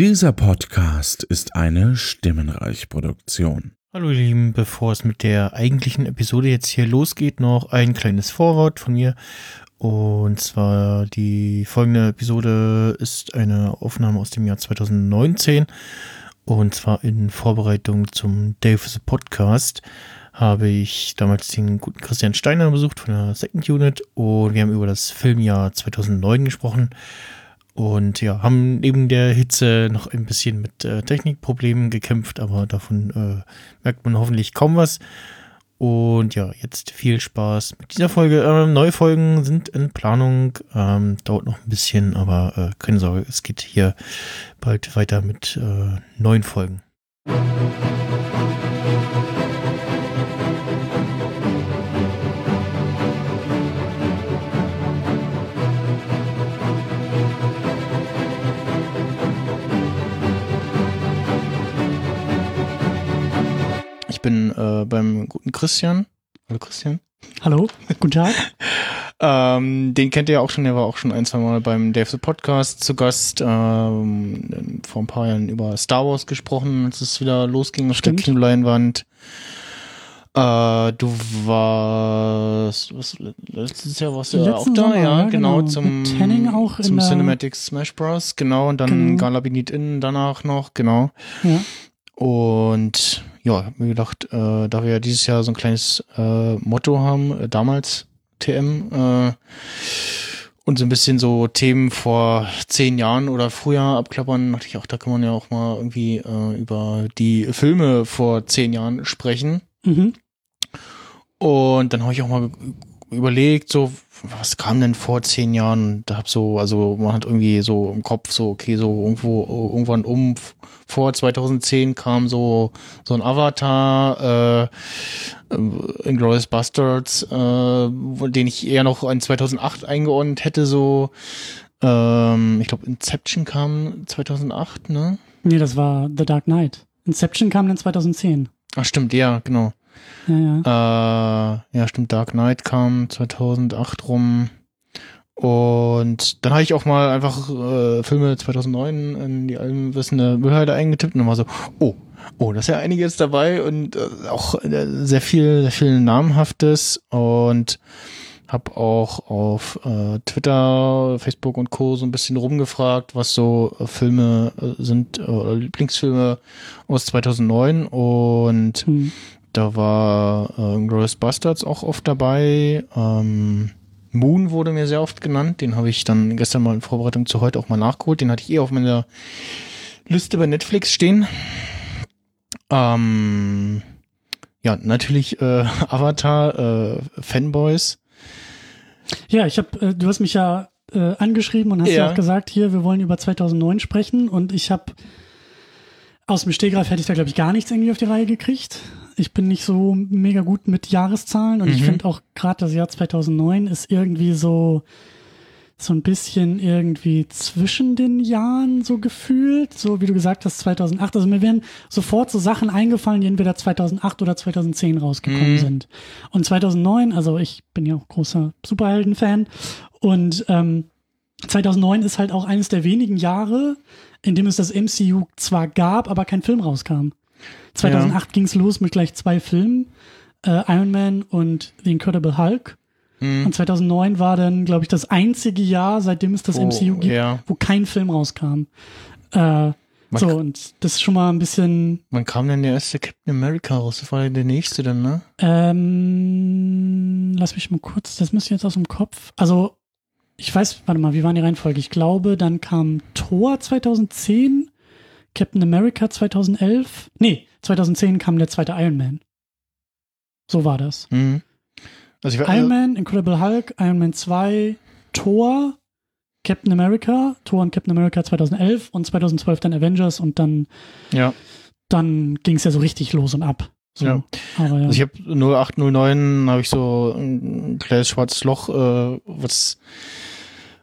Dieser Podcast ist eine Stimmenreich-Produktion. Hallo ihr Lieben, bevor es mit der eigentlichen Episode jetzt hier losgeht, noch ein kleines Vorwort von mir. Und zwar die folgende Episode ist eine Aufnahme aus dem Jahr 2019. Und zwar in Vorbereitung zum Davis Podcast habe ich damals den guten Christian Steiner besucht von der Second Unit und wir haben über das Filmjahr 2009 gesprochen. Und ja, haben neben der Hitze noch ein bisschen mit äh, Technikproblemen gekämpft, aber davon äh, merkt man hoffentlich kaum was. Und ja, jetzt viel Spaß mit dieser Folge. Ähm, neue Folgen sind in Planung. Ähm, dauert noch ein bisschen, aber äh, keine Sorge, es geht hier bald weiter mit äh, neuen Folgen. Ich bin äh, beim guten Christian. Hallo Christian. Hallo, guten Tag. Ähm, den kennt ihr ja auch schon, der war auch schon ein, zwei Mal beim Dave the Podcast zu Gast. Ähm, vor ein paar Jahren über Star Wars gesprochen, als es wieder losging auf Stimmt. der Kinoleinwand. Äh, du warst was, letztes Jahr warst du ja auch da, Sommer, ja, genau, genau. zum, zum Cinematic Smash Bros. Genau, und dann Genau. Gala Benit In danach noch, genau. Ja. Und ja, hab mir gedacht, äh, da wir ja dieses Jahr so ein kleines äh, Motto haben, äh, damals TM, äh, und so ein bisschen so Themen vor zehn Jahren oder früher abklappern, dachte ich auch, da kann man ja auch mal irgendwie äh, über die Filme vor zehn Jahren sprechen. Mhm. Und dann habe ich auch mal überlegt, so, was kam denn vor zehn Jahren? Und da hab so, also man hat irgendwie so im Kopf so, okay, so irgendwo, irgendwann um vor 2010 kam so, so ein Avatar, äh, Inglourious Bastards, äh, den ich eher noch an 2008 eingeordnet hätte, so, ähm, ich glaube Inception kam 2008, ne? Nee, das war The Dark Knight. Inception kam dann 2010. Ach stimmt, ja, genau. Ja, ja. Äh, ja, stimmt, Dark Knight kam 2008 rum. Und dann habe ich auch mal einfach äh, Filme 2009 in die allwissende Müllhalde eingetippt und dann war so, oh, oh, da ist ja einiges dabei und äh, auch äh, sehr viel, sehr viel Namhaftes und habe auch auf äh, Twitter, Facebook und Co. so ein bisschen rumgefragt, was so äh, Filme äh, sind, äh, Lieblingsfilme aus 2009 und Hm. Da war äh, Glorious Bastards auch oft dabei. Ähm, Moon wurde mir sehr oft genannt. Den habe ich dann gestern mal in Vorbereitung zu heute auch mal nachgeholt. Den hatte ich eh auf meiner Liste bei Netflix stehen. Ähm, ja, natürlich äh, Avatar, äh, Fanboys. Ja, ich habe, äh, du hast mich ja äh, angeschrieben und hast ja. Ja. auch gesagt, hier, wir wollen über 2009 sprechen und ich habe aus dem Stegreif hätte ich da glaube ich gar nichts irgendwie auf die Reihe gekriegt. Ich bin nicht so mega gut mit Jahreszahlen und ich Mhm. finde auch gerade das Jahr 2009 ist irgendwie so so ein bisschen irgendwie zwischen den Jahren so gefühlt, so wie du gesagt hast 2008. Also mir werden sofort so Sachen eingefallen, die entweder 2008 oder 2010 rausgekommen Mhm. sind. Und 2009, also ich bin ja auch großer Superhelden-Fan und ähm, 2009 ist halt auch eines der wenigen Jahre, in dem es das MCU zwar gab, aber kein Film rauskam. 2008 ging's los mit gleich zwei Filmen, äh, Iron Man und The Incredible Hulk. Hm. Und 2009 war dann, glaube ich, das einzige Jahr, seitdem es das Oh, MCU gibt, ja. wo kein Film rauskam. Äh, so, und das ist schon mal ein bisschen, Wann kam denn der erste Captain America raus? Das war ja der nächste dann, ne? ähm, lass mich mal kurz, das müsste jetzt aus dem Kopf. Also, ich weiß, warte mal, wie war die Reihenfolge? Ich glaube, dann kam Thor 2010, Captain America 2011. Nee, 2010 kam der zweite Iron Man. So war das. Mhm. Also Iron Man, Incredible Hulk, Iron Man 2, Thor, Captain America, Thor und Captain America 2011 und 2012 dann Avengers und dann, ja. dann ging es ja so richtig los und ab. So. Ja. Aber ja. Also ich habe 0809 habe ich so ein kleines schwarzes Loch, äh, was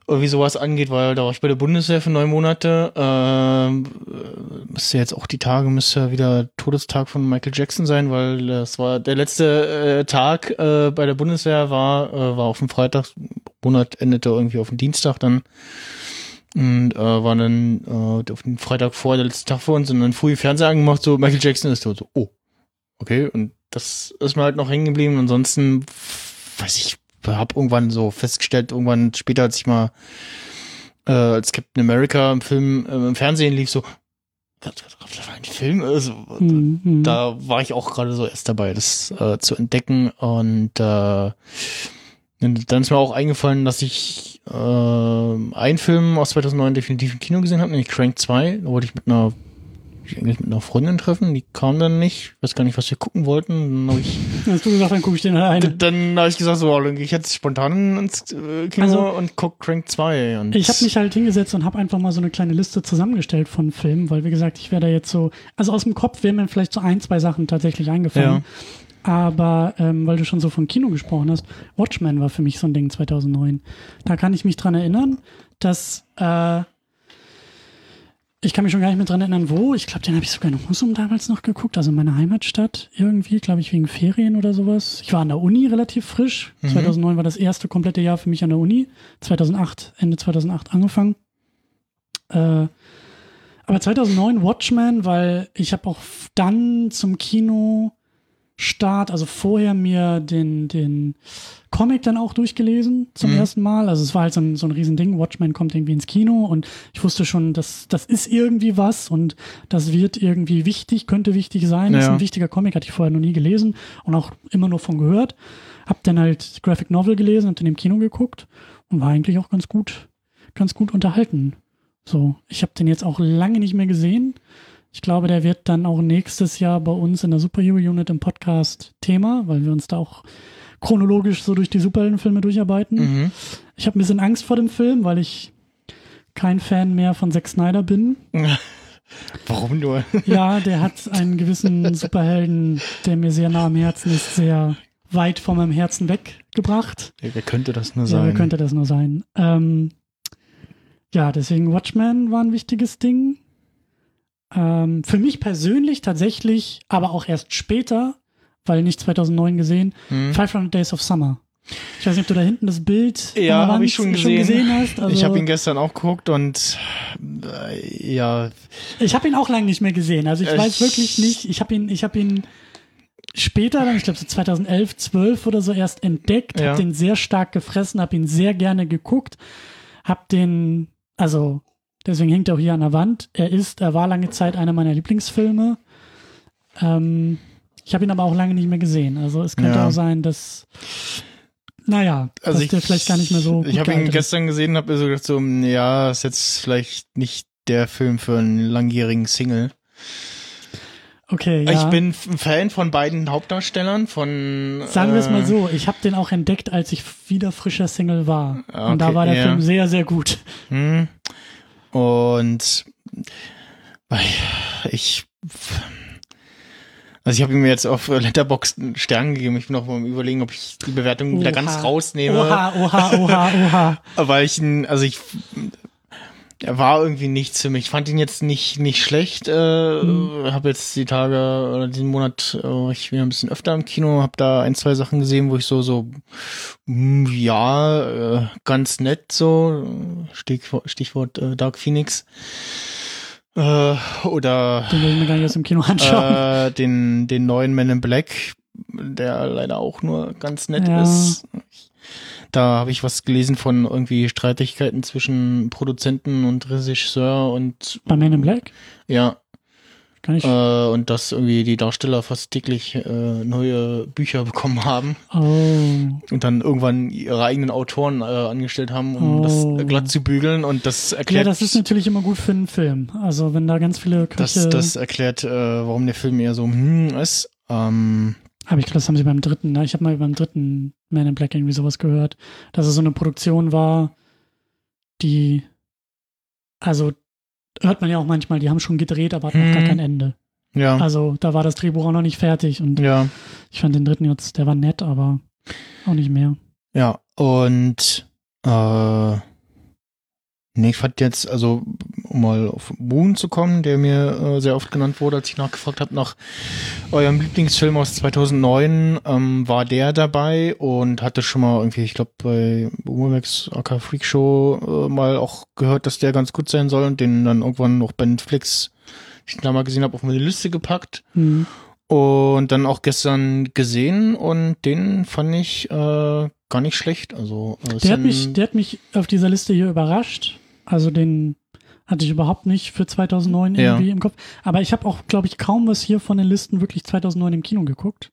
irgendwie sowas angeht, weil da war ich bei der Bundeswehr für neun Monate. Ähm, äh, müsste jetzt auch die Tage, müsste ja wieder Todestag von Michael Jackson sein, weil das war der letzte äh, Tag äh, bei der Bundeswehr war, äh, war auf dem Freitag, Monat endete irgendwie auf dem Dienstag dann. Und äh, war dann äh, auf den Freitag vor, der letzte Tag vor uns und dann früh Fernseher angemacht, so Michael Jackson ist tot. So, oh, okay. Und das ist mir halt noch hängen geblieben. Ansonsten, weiß ich, hab irgendwann so festgestellt, irgendwann später, als ich mal äh, als Captain America im Film, äh, im Fernsehen lief, so, das war ein Film, also, Mhm. da war ich auch gerade so erst dabei, das äh, zu entdecken und äh, dann ist mir auch eingefallen, dass ich äh, einen Film aus 2009 definitiv im Kino gesehen habe, nämlich Crank 2. Da wollte ich mit einer ich eigentlich mit einer Freundin treffen, die kam dann nicht. Weiß gar nicht, was wir gucken wollten. Dann habe ich, hast du gesagt, dann gucke ich den alleine. dann hab ich gesagt, so, dann gehe ich jetzt spontan ins äh, Kino Also, und guck Crank 2. Und Ich habe mich halt hingesetzt und habe einfach mal so eine kleine Liste zusammengestellt von Filmen, weil wie gesagt, ich werde jetzt so, also aus dem Kopf wären mir vielleicht so ein, zwei Sachen tatsächlich eingefallen. Aber ähm, weil du schon so von Kino gesprochen hast, Watchmen war für mich so ein Ding 2009. Da kann ich mich dran erinnern, dass äh, ich kann mich schon gar nicht mehr dran erinnern, wo. Ich glaube, den habe ich sogar in Husum damals noch geguckt, also in meiner Heimatstadt irgendwie, glaube ich, wegen Ferien oder sowas. Ich war an der Uni relativ frisch. 2009 war das erste komplette Jahr für mich an der Uni. 2008, Ende 2008 angefangen. Äh, aber 2009 Watchmen, weil ich habe auch dann zum Kinostart, also vorher mir den, den Comic dann auch durchgelesen zum Mhm. ersten Mal. Also es war halt so ein, so ein Riesending. Watchmen kommt irgendwie ins Kino und ich wusste schon, dass das ist irgendwie was und das wird irgendwie wichtig, könnte wichtig sein. Das ist Ja. ein wichtiger Comic, hatte ich vorher noch nie gelesen und auch immer nur von gehört. Hab dann halt Graphic Novel gelesen, hab den im Kino geguckt und war eigentlich auch ganz gut, ganz gut unterhalten. So, ich habe den jetzt auch lange nicht mehr gesehen. Ich glaube, der wird dann auch nächstes Jahr bei uns in der Superhero Unit im Podcast Thema, weil wir uns da auch chronologisch so durch die Superheldenfilme durcharbeiten. Mhm. Ich habe ein bisschen Angst vor dem Film, weil ich kein Fan mehr von Zack Snyder bin. Warum nur? Ja, der hat einen gewissen Superhelden, der mir sehr nah am Herzen ist, sehr weit von meinem Herzen weggebracht. Ja, wer könnte das nur Ja, sein? wer könnte das nur sein? Ähm, ja, deswegen Watchmen war ein wichtiges Ding. Ähm, für mich persönlich tatsächlich, aber auch erst später, weil nicht 2009 gesehen, Hm? 500 Days of Summer. Ich weiß nicht, ob du da hinten das Bild Ja, habe ich schon gesehen. hast. Also, ich habe ihn gestern auch geguckt und äh, ja, Ich habe ihn auch lange nicht mehr gesehen. Also ich Ich- weiß wirklich nicht. Ich habe ihn, ich habe ihn später, dann, ich glaube so 2011, 12 oder so erst entdeckt, Ja. habe den sehr stark gefressen, habe ihn sehr gerne geguckt, habe den, also deswegen hängt er auch hier an der Wand. Er ist, er war lange Zeit einer meiner Lieblingsfilme. Ähm, ich habe ihn aber auch lange nicht mehr gesehen. Also es könnte Ja. auch sein, dass, naja, also dass ich, der vielleicht gar nicht mehr so. Ich habe ihn gealtert ist. gestern gesehen, habe mir so gedacht, so, ja, ist jetzt vielleicht nicht der Film für einen langjährigen Single. Okay, ja. Ich bin ein Fan von beiden Hauptdarstellern, von Sagen wir es mal äh, so, ich habe den auch entdeckt, als ich wieder frischer Single war. Ah, Und da okay, war der ja. Film sehr, sehr gut. Hm. Und weil ich also ich habe ihm jetzt auf Letterboxd einen Stern gegeben. Ich bin noch mal am überlegen, ob ich die Bewertung wieder ganz Oha. rausnehme. Oha, oha, oha, oha. Weil ich also ich er war irgendwie nichts für mich. Ich fand ihn jetzt nicht nicht schlecht. Äh, Hm. Habe jetzt die Tage oder diesen Monat äh, ich wieder ein bisschen öfter im Kino, habe da ein zwei Sachen gesehen, wo ich so so mm, ja äh, ganz nett so Stichwort, Stichwort äh, Dark Phoenix äh, oder Den will ich mir gar nicht aus dem Kino anschauen. äh, den den neuen Men in Black, der leider auch nur ganz nett Ja. ist. Da habe ich was gelesen von irgendwie Streitigkeiten zwischen Produzenten und Regisseur und Bei Man in Black? ja, Kann ich. äh, und dass irgendwie die Darsteller fast täglich äh, neue Bücher bekommen haben oh. und dann irgendwann ihre eigenen Autoren äh, angestellt haben, um Oh. das glatt zu bügeln und das Ja, erklärt das ist natürlich immer gut für einen Film. Also wenn da ganz viele das, Köche. das erklärt, äh, warum der Film eher so hm ist. Ähm, Aber ich glaube, das haben sie beim dritten, ne? Ich habe mal beim dritten Man in Black irgendwie sowas gehört, dass es so eine Produktion war, die, also hört man ja auch manchmal, die haben schon gedreht, aber hatten noch gar Hm. kein Ende. ja, Also da war das Drehbuch auch noch nicht fertig und ja. ich fand den dritten jetzt, der war nett, aber auch nicht mehr. Ja, und äh, Nee, ich fand jetzt, also um mal auf Moon zu kommen, der mir äh, sehr oft genannt wurde, als ich nachgefragt habe nach eurem Lieblingsfilm aus 2009, ähm, war der dabei und hatte schon mal irgendwie, ich glaube bei Boomermax AK Freak Show äh, mal auch gehört, dass der ganz gut sein soll und den dann irgendwann noch bei Netflix, ich da mal gesehen habe, auf meine Liste gepackt. Mhm. Und dann auch gestern gesehen und den fand ich äh, gar nicht schlecht. Also äh, Der hat, mich, der hat mich auf dieser Liste hier überrascht. Also den hatte ich überhaupt nicht für 2009 Ja. irgendwie im Kopf. Aber ich habe auch, glaube ich, kaum was hier von den Listen wirklich 2009 im Kino geguckt.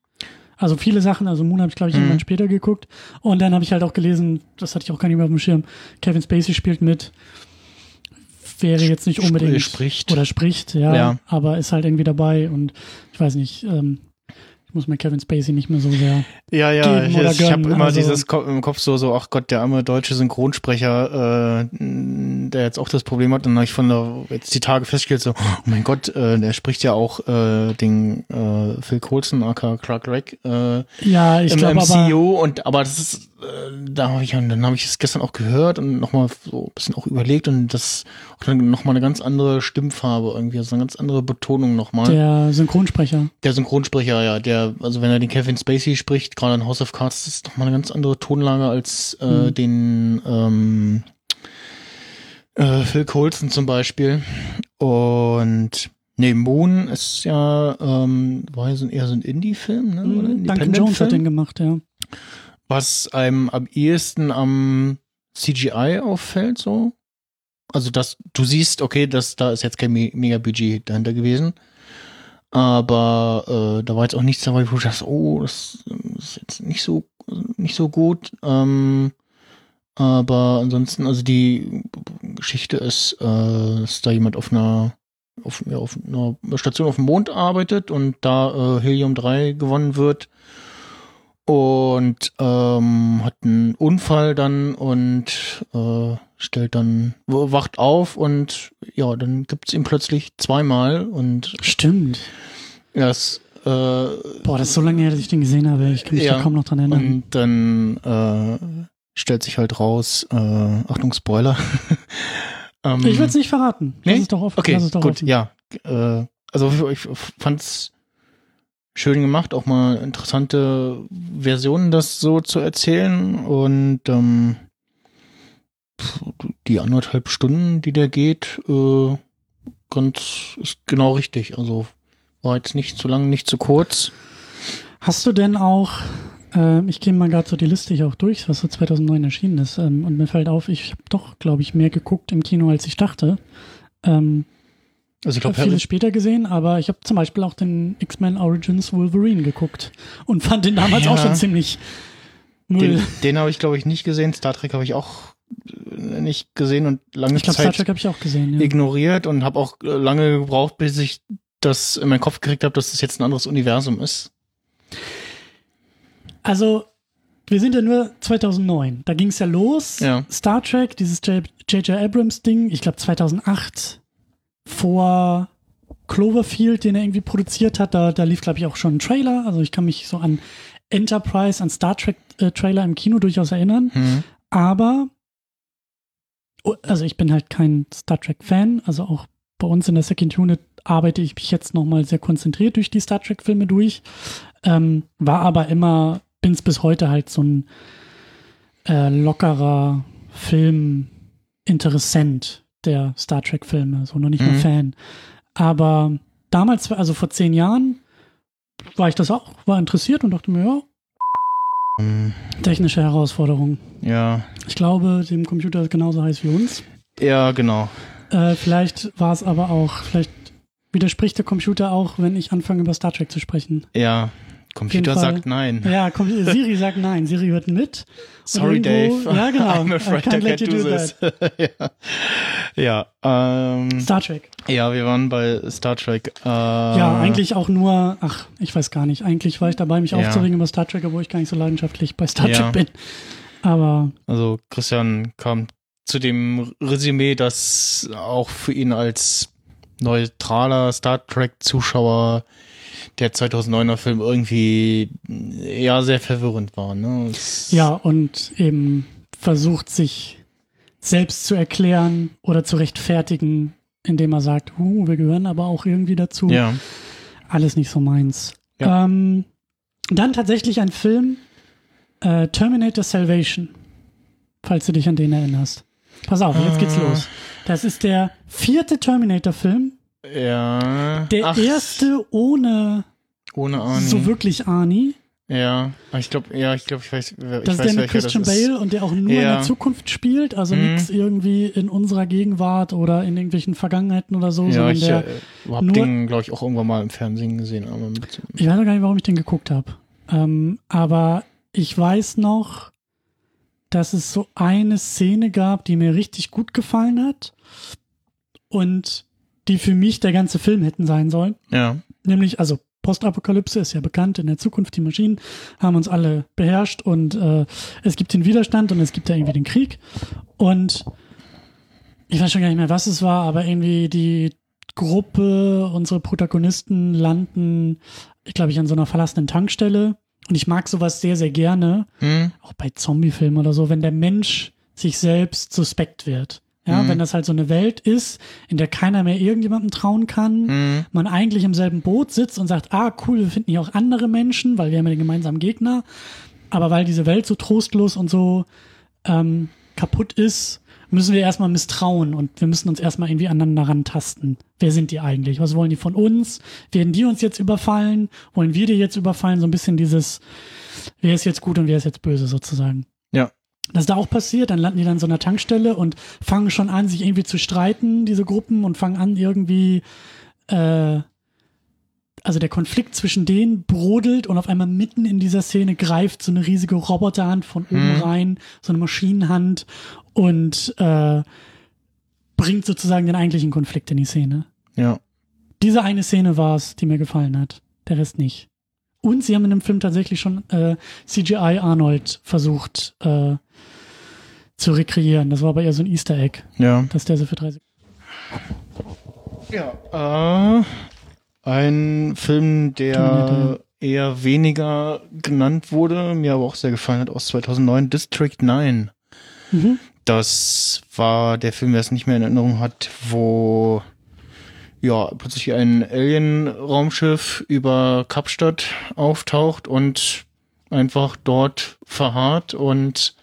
Also viele Sachen, also Moon habe ich, glaube ich, Mhm. irgendwann später geguckt. Und dann habe ich halt auch gelesen, das hatte ich auch gar nicht mehr auf dem Schirm, Kevin Spacey spielt mit. Wäre jetzt nicht Sp- unbedingt. spricht. Oder spricht, ja, Ja. Aber ist halt irgendwie dabei und ich weiß nicht, ähm, muss mir Kevin Spacey nicht mehr so sehr. Ja, ja, geben ich, ich habe immer also- dieses Ko im Kopf so, so, ach Gott, der arme deutsche Synchronsprecher, äh, der jetzt auch das Problem hat. Dann habe ich von der, jetzt die Tage festgestellt, so, oh mein Gott, äh, der spricht ja auch äh, den äh, Phil Coulson, aka Clark Gregg, äh, Ja, ich im glaube aber. MCU und aber das ist, äh, da habe ich dann habe ich es gestern auch gehört und nochmal so ein bisschen auch überlegt und das auch dann nochmal eine ganz andere Stimmfarbe irgendwie, also eine ganz andere Betonung nochmal. Der Synchronsprecher. Der Synchronsprecher, ja, der, also wenn er den Kevin Spacey spricht, gerade in House of Cards, das ist nochmal eine ganz andere Tonlage als äh, Mhm. den ähm, äh, Phil Coulson zum Beispiel. Und nee, Moon ist ja, ähm, war ja so, eher so ein Indie-Film, ne? Oder Mhm, Duncan Jones hat den gemacht, ja. was einem am ehesten am CGI auffällt, so. Also, dass du siehst, okay, das, da ist jetzt kein Me Mega-Budget dahinter gewesen. Aber äh, da war jetzt auch nichts dabei, wo du dachte, oh, das ist jetzt nicht so, nicht so gut. Ähm, aber ansonsten, also die Geschichte ist, äh, dass da jemand auf einer, auf, ja, auf einer Station auf dem Mond arbeitet und da äh, Helium 3 gewonnen wird und ähm, hat einen Unfall dann und äh, stellt dann, wacht auf und ja, dann gibt's ihn plötzlich zweimal und Stimmt. das äh, Boah, das ist so lange her, dass ich den gesehen habe. Ich kann mich Ja. da kaum noch dran erinnern. und dann äh, stellt sich halt raus, äh, Achtung, Spoiler. ähm, ich würde es nicht verraten. Nee? Lass es doch offen. Okay, es doch gut, offen. ja. Äh, also ich fand's schön gemacht, auch mal interessante Versionen, das so zu erzählen und ähm, die anderthalb Stunden, die der geht, äh, ganz ist genau richtig. Also war jetzt nicht zu lang, nicht zu kurz. Hast du denn auch, ähm, ich gehe mal gerade so die Liste hier auch durch, was so 2009 erschienen ist. Ähm, und mir fällt auf, ich habe doch, glaube ich, mehr geguckt im Kino, als ich dachte. Ähm, Also ich Ich habe glaube, vieles später gesehen, aber ich habe zum Beispiel auch den X-Men Origins Wolverine geguckt und fand den damals Ja. auch schon ziemlich Müll. den, den habe ich glaube ich nicht gesehen. Star Trek habe ich auch äh, nicht gesehen und lange ich glaube, Star Zeit Trek habe ich auch gesehen. Ja. ignoriert und habe auch äh, lange gebraucht, bis ich das in meinen Kopf gekriegt habe, dass es das jetzt ein anderes Universum ist. Also, wir sind ja nur 2009. Da ging es ja los. Ja. Star Trek, dieses J.J. Abrams-Ding, ich glaube 2008, vor Cloverfield, den er irgendwie produziert hat, da, da lief, glaube ich, auch schon ein Trailer. Also, ich kann mich so an Enterprise, an Star Trek-Trailer im Kino durchaus erinnern. Hm. Aber, also ich bin halt kein Star Trek-Fan, also auch bei uns in der Second Unit arbeite ich mich jetzt nochmal sehr konzentriert durch die Star Trek-Filme durch. Ähm, war aber immer, bin's bis heute halt so ein äh, lockerer Film-Interessent der Star Trek-Filme, so noch nicht mal Mhm. Fan. Aber damals, also vor zehn Jahren, war ich das auch, war interessiert und dachte mir, ja, technische Herausforderung. Ja, Ich glaube, dem Computer ist genauso heiß wie uns. ja, genau. Äh, vielleicht war es aber auch, vielleicht widerspricht der Computer auch, wenn ich anfange, über Star Trek zu sprechen. Ja, Computer sagt nein. Ja, Siri sagt nein. Siri hört mit. Sorry, irgendwo- Dave. Ja, genau. I'm afraid I can't do this. ja, ja, ähm, Star Trek. ja, wir waren bei Star Trek. Äh, Ja, eigentlich auch nur, ach, ich weiß gar nicht. Eigentlich war ich dabei, mich Ja. aufzuregen über Star Trek, obwohl ich gar nicht so leidenschaftlich bei Star Ja. Trek bin. Aber Also Christian kam zu dem Resümee, dass auch für ihn als neutraler Star Trek-Zuschauer der 2009er Film irgendwie ja sehr verwirrend war. Ne? Ja, und eben versucht sich selbst zu erklären oder zu rechtfertigen, indem er sagt, uh, wir gehören aber auch irgendwie dazu. Ja. Alles nicht so meins. Ja. Ähm, dann tatsächlich ein Film, äh, Terminator Salvation, falls du dich an den erinnerst. Pass auf, jetzt geht's Ah. los. Das ist der vierte Terminator-Film, Ja. der Ach, erste ohne Ohne Arnie. so wirklich Arnie. Ja. Ich glaube, ja, ich glaube, ich weiß, ich Das ist der mit Christian. Bale und der auch nur in Ja. der Zukunft spielt, also Mhm. nichts irgendwie in unserer Gegenwart oder in irgendwelchen Vergangenheiten oder so, Ja, ich der, äh, hab den, glaube ich, auch irgendwann mal im Fernsehen gesehen. Ich weiß auch gar nicht, warum ich den geguckt habe. Ähm, aber ich weiß noch, dass es so eine Szene gab, die mir richtig gut gefallen hat und die für mich der ganze Film hätten sein sollen. ja. Nämlich, also Postapokalypse ist ja bekannt, in der Zukunft die Maschinen haben uns alle beherrscht und äh, es gibt den Widerstand und es gibt ja irgendwie den Krieg. Und ich weiß schon gar nicht mehr, was es war, aber irgendwie die Gruppe, unsere Protagonisten landen, ich glaube ich, an so einer verlassenen Tankstelle. Und ich mag sowas sehr, sehr gerne, Hm? auch bei Zombiefilmen oder so, wenn der Mensch sich selbst suspekt wird. Ja, Mhm. wenn das halt so eine Welt ist, in der keiner mehr irgendjemandem trauen kann, Hm? man eigentlich im selben Boot sitzt und sagt, ah, cool, wir finden hier auch andere Menschen, weil wir haben ja den gemeinsamen Gegner. Aber weil diese Welt so trostlos und so ähm, kaputt ist, müssen wir erstmal misstrauen und wir müssen uns erstmal irgendwie aneinander rantasten. Wer sind die eigentlich? Was wollen die von uns? Werden die uns jetzt überfallen? Wollen wir die jetzt überfallen? So ein bisschen dieses, wer ist jetzt gut und wer ist jetzt böse sozusagen. Ja. Das ist da auch passiert, dann landen die dann so einer Tankstelle und fangen schon an, sich irgendwie zu streiten, diese Gruppen, und fangen an, irgendwie, äh, also der Konflikt zwischen denen brodelt und auf einmal mitten in dieser Szene greift so eine riesige Roboterhand von oben Hm. rein, so eine Maschinenhand und äh, bringt sozusagen den eigentlichen Konflikt in die Szene. Ja. Diese eine Szene war es, die mir gefallen hat. Der Rest nicht. Und sie haben in dem Film tatsächlich schon äh, CGI Arnold versucht äh, zu rekreieren. Das war aber eher so ein Easter Egg, Ja. dass der so für drei Sekunden. Ja. Äh, ein Film, der eher weniger genannt wurde, mir aber auch sehr gefallen hat, aus 2009, District 9. Mhm. Das war der Film, wer es nicht mehr in Erinnerung hat, wo ja plötzlich ein Alien-Raumschiff über Kapstadt auftaucht und einfach dort verharrt und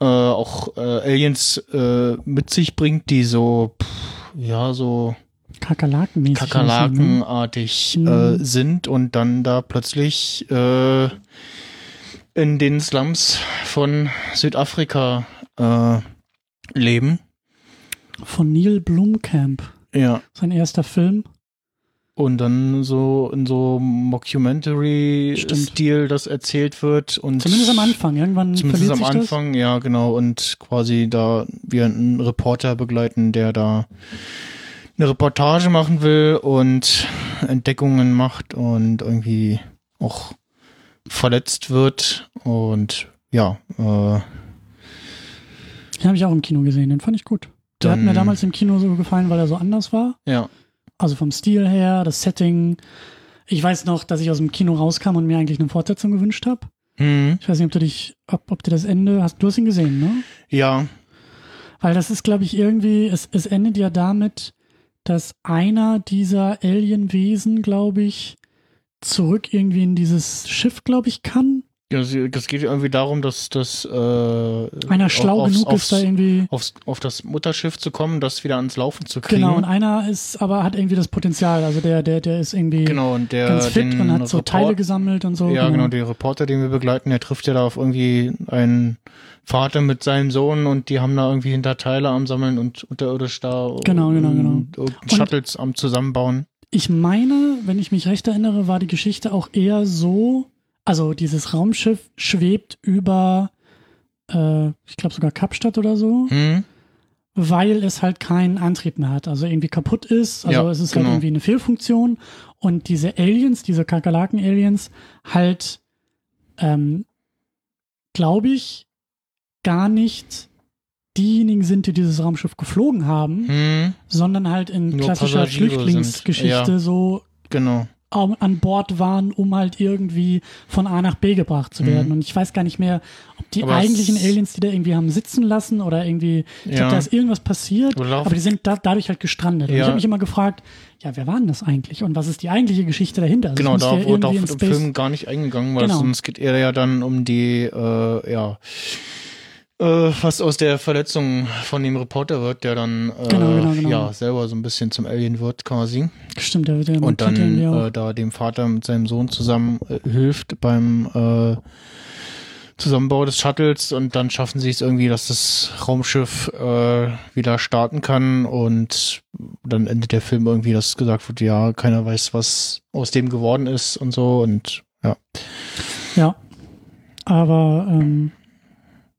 äh, auch äh, Aliens äh, mit sich bringt, die so pff, ja so Kakerlakenmäßig. aussehen, ne? Kakerlakenartig Mhm. äh, sind und dann da plötzlich äh, in den Slums von Südafrika äh, leben. Von Neil Blomkamp. Ja. Sein erster Film. Und dann so in so Mockumentary-Stil das erzählt wird und Zumindest am Anfang. Irgendwann Zumindest am Anfang, ja, genau. Und quasi da wir einen Reporter begleiten, der da eine Reportage machen will und Entdeckungen macht und irgendwie auch verletzt wird. Und ja, äh. Den habe ich auch im Kino gesehen. Den fand ich gut. Der hat Dann- mir damals im Kino so gefallen, weil er so anders war. ja. Also vom Stil her, das Setting. Ich weiß noch, dass ich aus dem Kino rauskam und mir eigentlich eine Fortsetzung gewünscht habe. Hm, Ich weiß nicht, ob du dich, ob, ob dir das Ende, hast du hast ihn gesehen, ne? ja, Weil das ist, glaube ich, irgendwie, es, es endet ja damit, dass einer dieser Alienwesen, glaube ich, zurück irgendwie in dieses Schiff, glaube ich, kann. Ja, sie- Das geht irgendwie darum, dass das äh, Einer schlau aufs, genug aufs, ist da irgendwie. aufs, auf das Mutterschiff zu kommen, das wieder ans Laufen zu kriegen. Genau, und einer ist, aber hat irgendwie das Potenzial. Also der, der, der ist irgendwie Genau, und der ganz fit und hat so Report- Teile gesammelt und so. Ja, genau, der Reporter, den wir begleiten, der trifft ja da auf irgendwie einen Vater mit seinem Sohn und die haben da irgendwie hinter Teile am Sammeln und unterirdisch da Genau, genau, genau. und- und Shuttles am Zusammenbauen. Ich meine, wenn ich mich recht erinnere, war die Geschichte auch eher so, also dieses Raumschiff schwebt über, äh, ich glaube sogar Kapstadt oder so, Hm? weil es halt keinen Antrieb mehr hat, also irgendwie kaputt ist, also Ja, es ist genau. halt irgendwie eine Fehlfunktion und diese Aliens, diese Kakerlaken-Aliens halt, ähm, glaube ich, gar nicht diejenigen sind, die dieses Raumschiff geflogen haben, Hm? sondern halt in Nur klassischer Passagiere Flüchtlingsgeschichte ja. so Genau. An Bord waren, um halt irgendwie von A nach B gebracht zu werden. Mhm. Und ich weiß gar nicht mehr, ob die Aber eigentlichen Aliens, die da irgendwie haben sitzen lassen oder irgendwie, ich Ja. glaube, da ist irgendwas passiert, aber die sind da, dadurch halt gestrandet. Und ich Ja. habe mich immer gefragt, ja, wer war denn das eigentlich und was ist die eigentliche Geschichte dahinter? Also Genau, da ja wurde im in Space- Film gar nicht eingegangen, weil Genau. sonst geht er ja dann um die, äh, ja, äh, was aus der Verletzung von dem Reporter wird, der dann äh, Genau, genau, genau. ja selber so ein bisschen zum Alien wird quasi. Stimmt, der, der Und mutiert dann irgendwie auch. äh, da dem Vater mit seinem Sohn zusammen äh, hilft beim äh, Zusammenbau des Shuttles und dann schaffen sie es irgendwie, dass das Raumschiff äh, wieder starten kann und dann endet der Film irgendwie, dass gesagt wird, ja, keiner weiß, was aus dem geworden ist und so und ja. Ja. Aber ähm,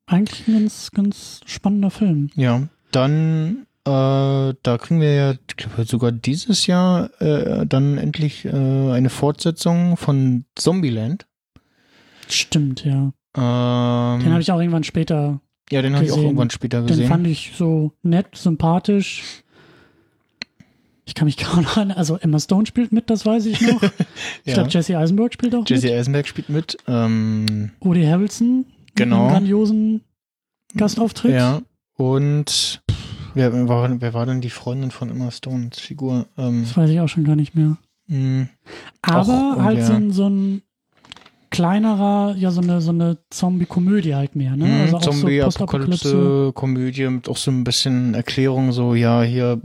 eigentlich ein ganz, ganz spannender Film. Ja, dann äh, da kriegen wir ja ich glaube, sogar dieses Jahr äh, dann endlich äh, eine Fortsetzung von Zombieland. Stimmt, ja. Ähm, Den habe ich auch irgendwann später. Ja, den habe ich auch irgendwann später Den gesehen. fand ich so nett, sympathisch. Ich kann mich kaum noch an. Also Emma Stone spielt mit, das weiß ich noch. Ich Ja. glaube, Jesse Eisenberg spielt auch Jesse mit. Eisenberg spielt mit. Ähm, Woody Harrelson. Genau. Mit einem grandiosen Gastauftritt. ja. Und wer, wer, war, wer war denn die Freundin von Emma Stones Figur? Ähm, Das weiß ich auch schon gar nicht mehr. mh, Aber Auch, halt ja. so, ein, so ein kleinerer, ja, so eine, so eine Zombie-Komödie halt mehr, ne? mh, Also auch so Zombie, Postapokalypse. Apokalypse, Komödie mit auch so ein bisschen Erklärung, so, ja, hier,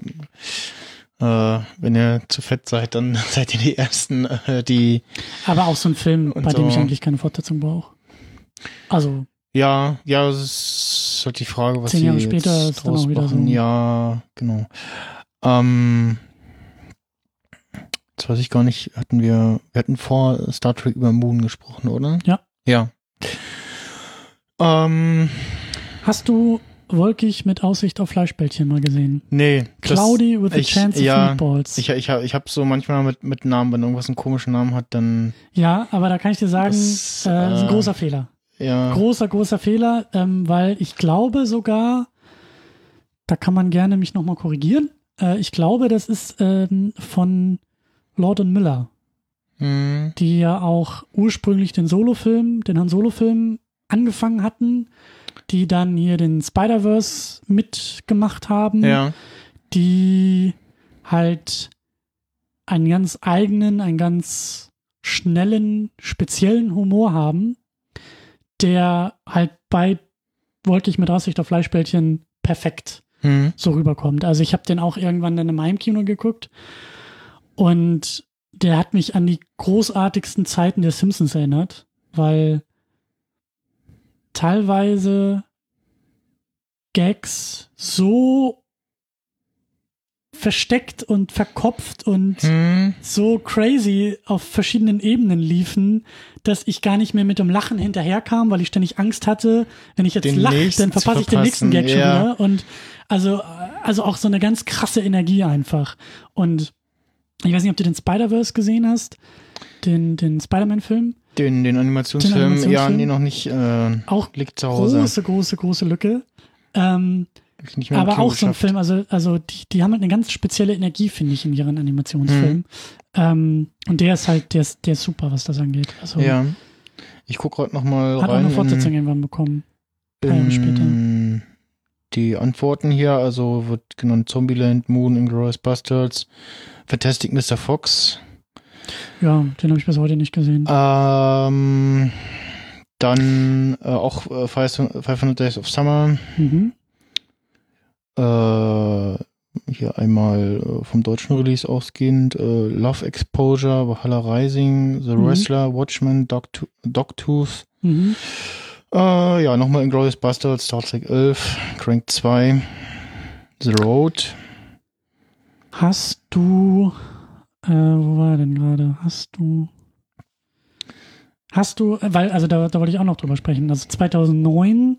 äh, wenn ihr zu fett seid, dann seid ihr die Ersten, äh, die, Aber auch so ein Film, bei dem ich so. eigentlich keine Fortsetzung brauche. Also, ja, ja, es ist halt die Frage, was Zehn sie Jahre jetzt später ist dann auch wieder so. Ja, genau. Ähm, jetzt weiß ich gar nicht, hatten wir, wir hatten vor Star Trek über Moon gesprochen, oder? Ja. Ja. Ähm, hast du Wolkig mit Aussicht auf Fleischbällchen mal gesehen? nee. Cloudy with a ich- chance of ja, meatballs. Ich, ich habe ich hab so manchmal mit, mit Namen, wenn irgendwas einen komischen Namen hat, dann, ja, aber da kann ich dir sagen, Das, äh, das ist ein äh, großer Fehler. Ja. Großer, großer Fehler, ähm, weil ich glaube sogar, da kann man gerne mich nochmal korrigieren. Äh, ich glaube, das ist ähm, von Lord und Miller, Hm, die ja auch ursprünglich den Solo-Film, den Han Solo-Film angefangen hatten, die dann hier den Spider-Verse mitgemacht haben, ja. die halt einen ganz eigenen, einen ganz schnellen, speziellen Humor haben, der halt bei wollte ich mit Aussicht auf Fleischbällchen perfekt Hm, so rüberkommt. Also ich habe den auch irgendwann dann in meinem Kino geguckt und der hat mich an die großartigsten Zeiten der Simpsons erinnert, weil teilweise Gags so versteckt und verkopft und hm, so crazy auf verschiedenen Ebenen liefen, dass ich gar nicht mehr mit dem Lachen hinterherkam, weil ich ständig Angst hatte, wenn ich jetzt Den lache, dann verpasse ich den nächsten Gag schon ja. wieder. Und also, also auch so eine ganz krasse Energie einfach. Und ich weiß nicht, ob du den Spider-Verse gesehen hast, den, den Spider-Man-Film. den, den Animationsfilm, Den ja, nee, noch nicht, äh, Auch liegt zu Hause. große, große, große Lücke. Ähm, Aber auch so ein. Film, also, also die, die haben halt eine ganz spezielle Energie, finde ich, in ihren Animationsfilmen. Mhm. Ähm, und der ist halt, der ist, der ist super, was das angeht. Also Ja. Ich gucke gerade noch mal hat auch rein eine Fortsetzung in, irgendwann bekommen. Jahre in die Antworten hier. Also wird genannt Zombieland, Moon, Inglourious Bastards, Fantastic Mr. Fox. Ja, den habe ich bis heute nicht gesehen. Ähm, dann äh, auch äh, 500 Days of Summer. Mhm. Äh, hier einmal äh, vom deutschen Release ausgehend. Äh, Love Exposure, Valhalla Rising, The Mhm. Wrestler, Watchmen, Dogto- Dogtooth. Mhm. Äh, ja, nochmal Inglourious Bastards, Star Trek 11, Crank 2, The Road. Hast du, äh, wo war er denn gerade? Hast du, hast du, äh, weil, also da, da wollte ich auch noch drüber sprechen. Also 2009,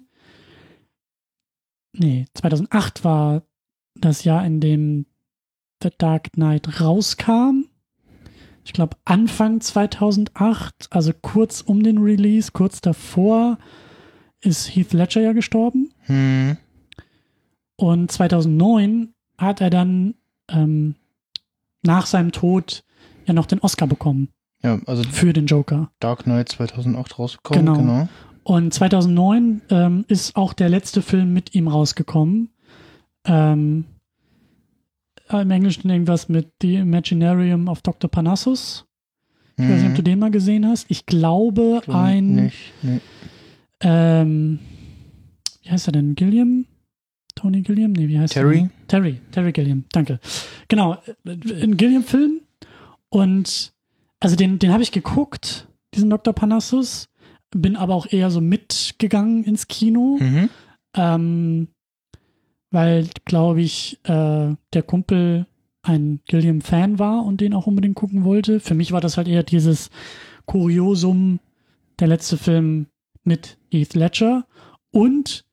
nee, 2008 war das Jahr, in dem The Dark Knight rauskam. Ich glaube Anfang 2008, also kurz um den Release, kurz davor, ist Heath Ledger ja gestorben. Hm. Und 2009 hat er dann ähm, nach seinem Tod ja noch den Oscar bekommen Ja, also für den Joker. Dark Knight 2008 rausgekommen. Genau. Genau. Und 2009 ähm, ist auch der letzte Film mit ihm rausgekommen. Ähm, Im Englischen irgendwas mit The Imaginarium of Dr. Parnassus. Ich weiß nicht, ob du den mal gesehen hast. Ich glaube, Glaub ein, Mhm. Nicht, nee. ähm, wie heißt er denn? Gilliam? Tony Gilliam? Nee, wie heißt er? Terry? Terry, Terry Gilliam, danke. Genau, äh, ein Gilliam-Film. Und also den, den habe ich geguckt, diesen Dr. Parnassus. Bin aber auch eher so mitgegangen ins Kino, Mhm. ähm, weil, glaube ich, äh, der Kumpel ein Gilliam-Fan war und den auch unbedingt gucken wollte. Für mich war das halt eher dieses Kuriosum, der letzte Film mit Heath Ledger. Und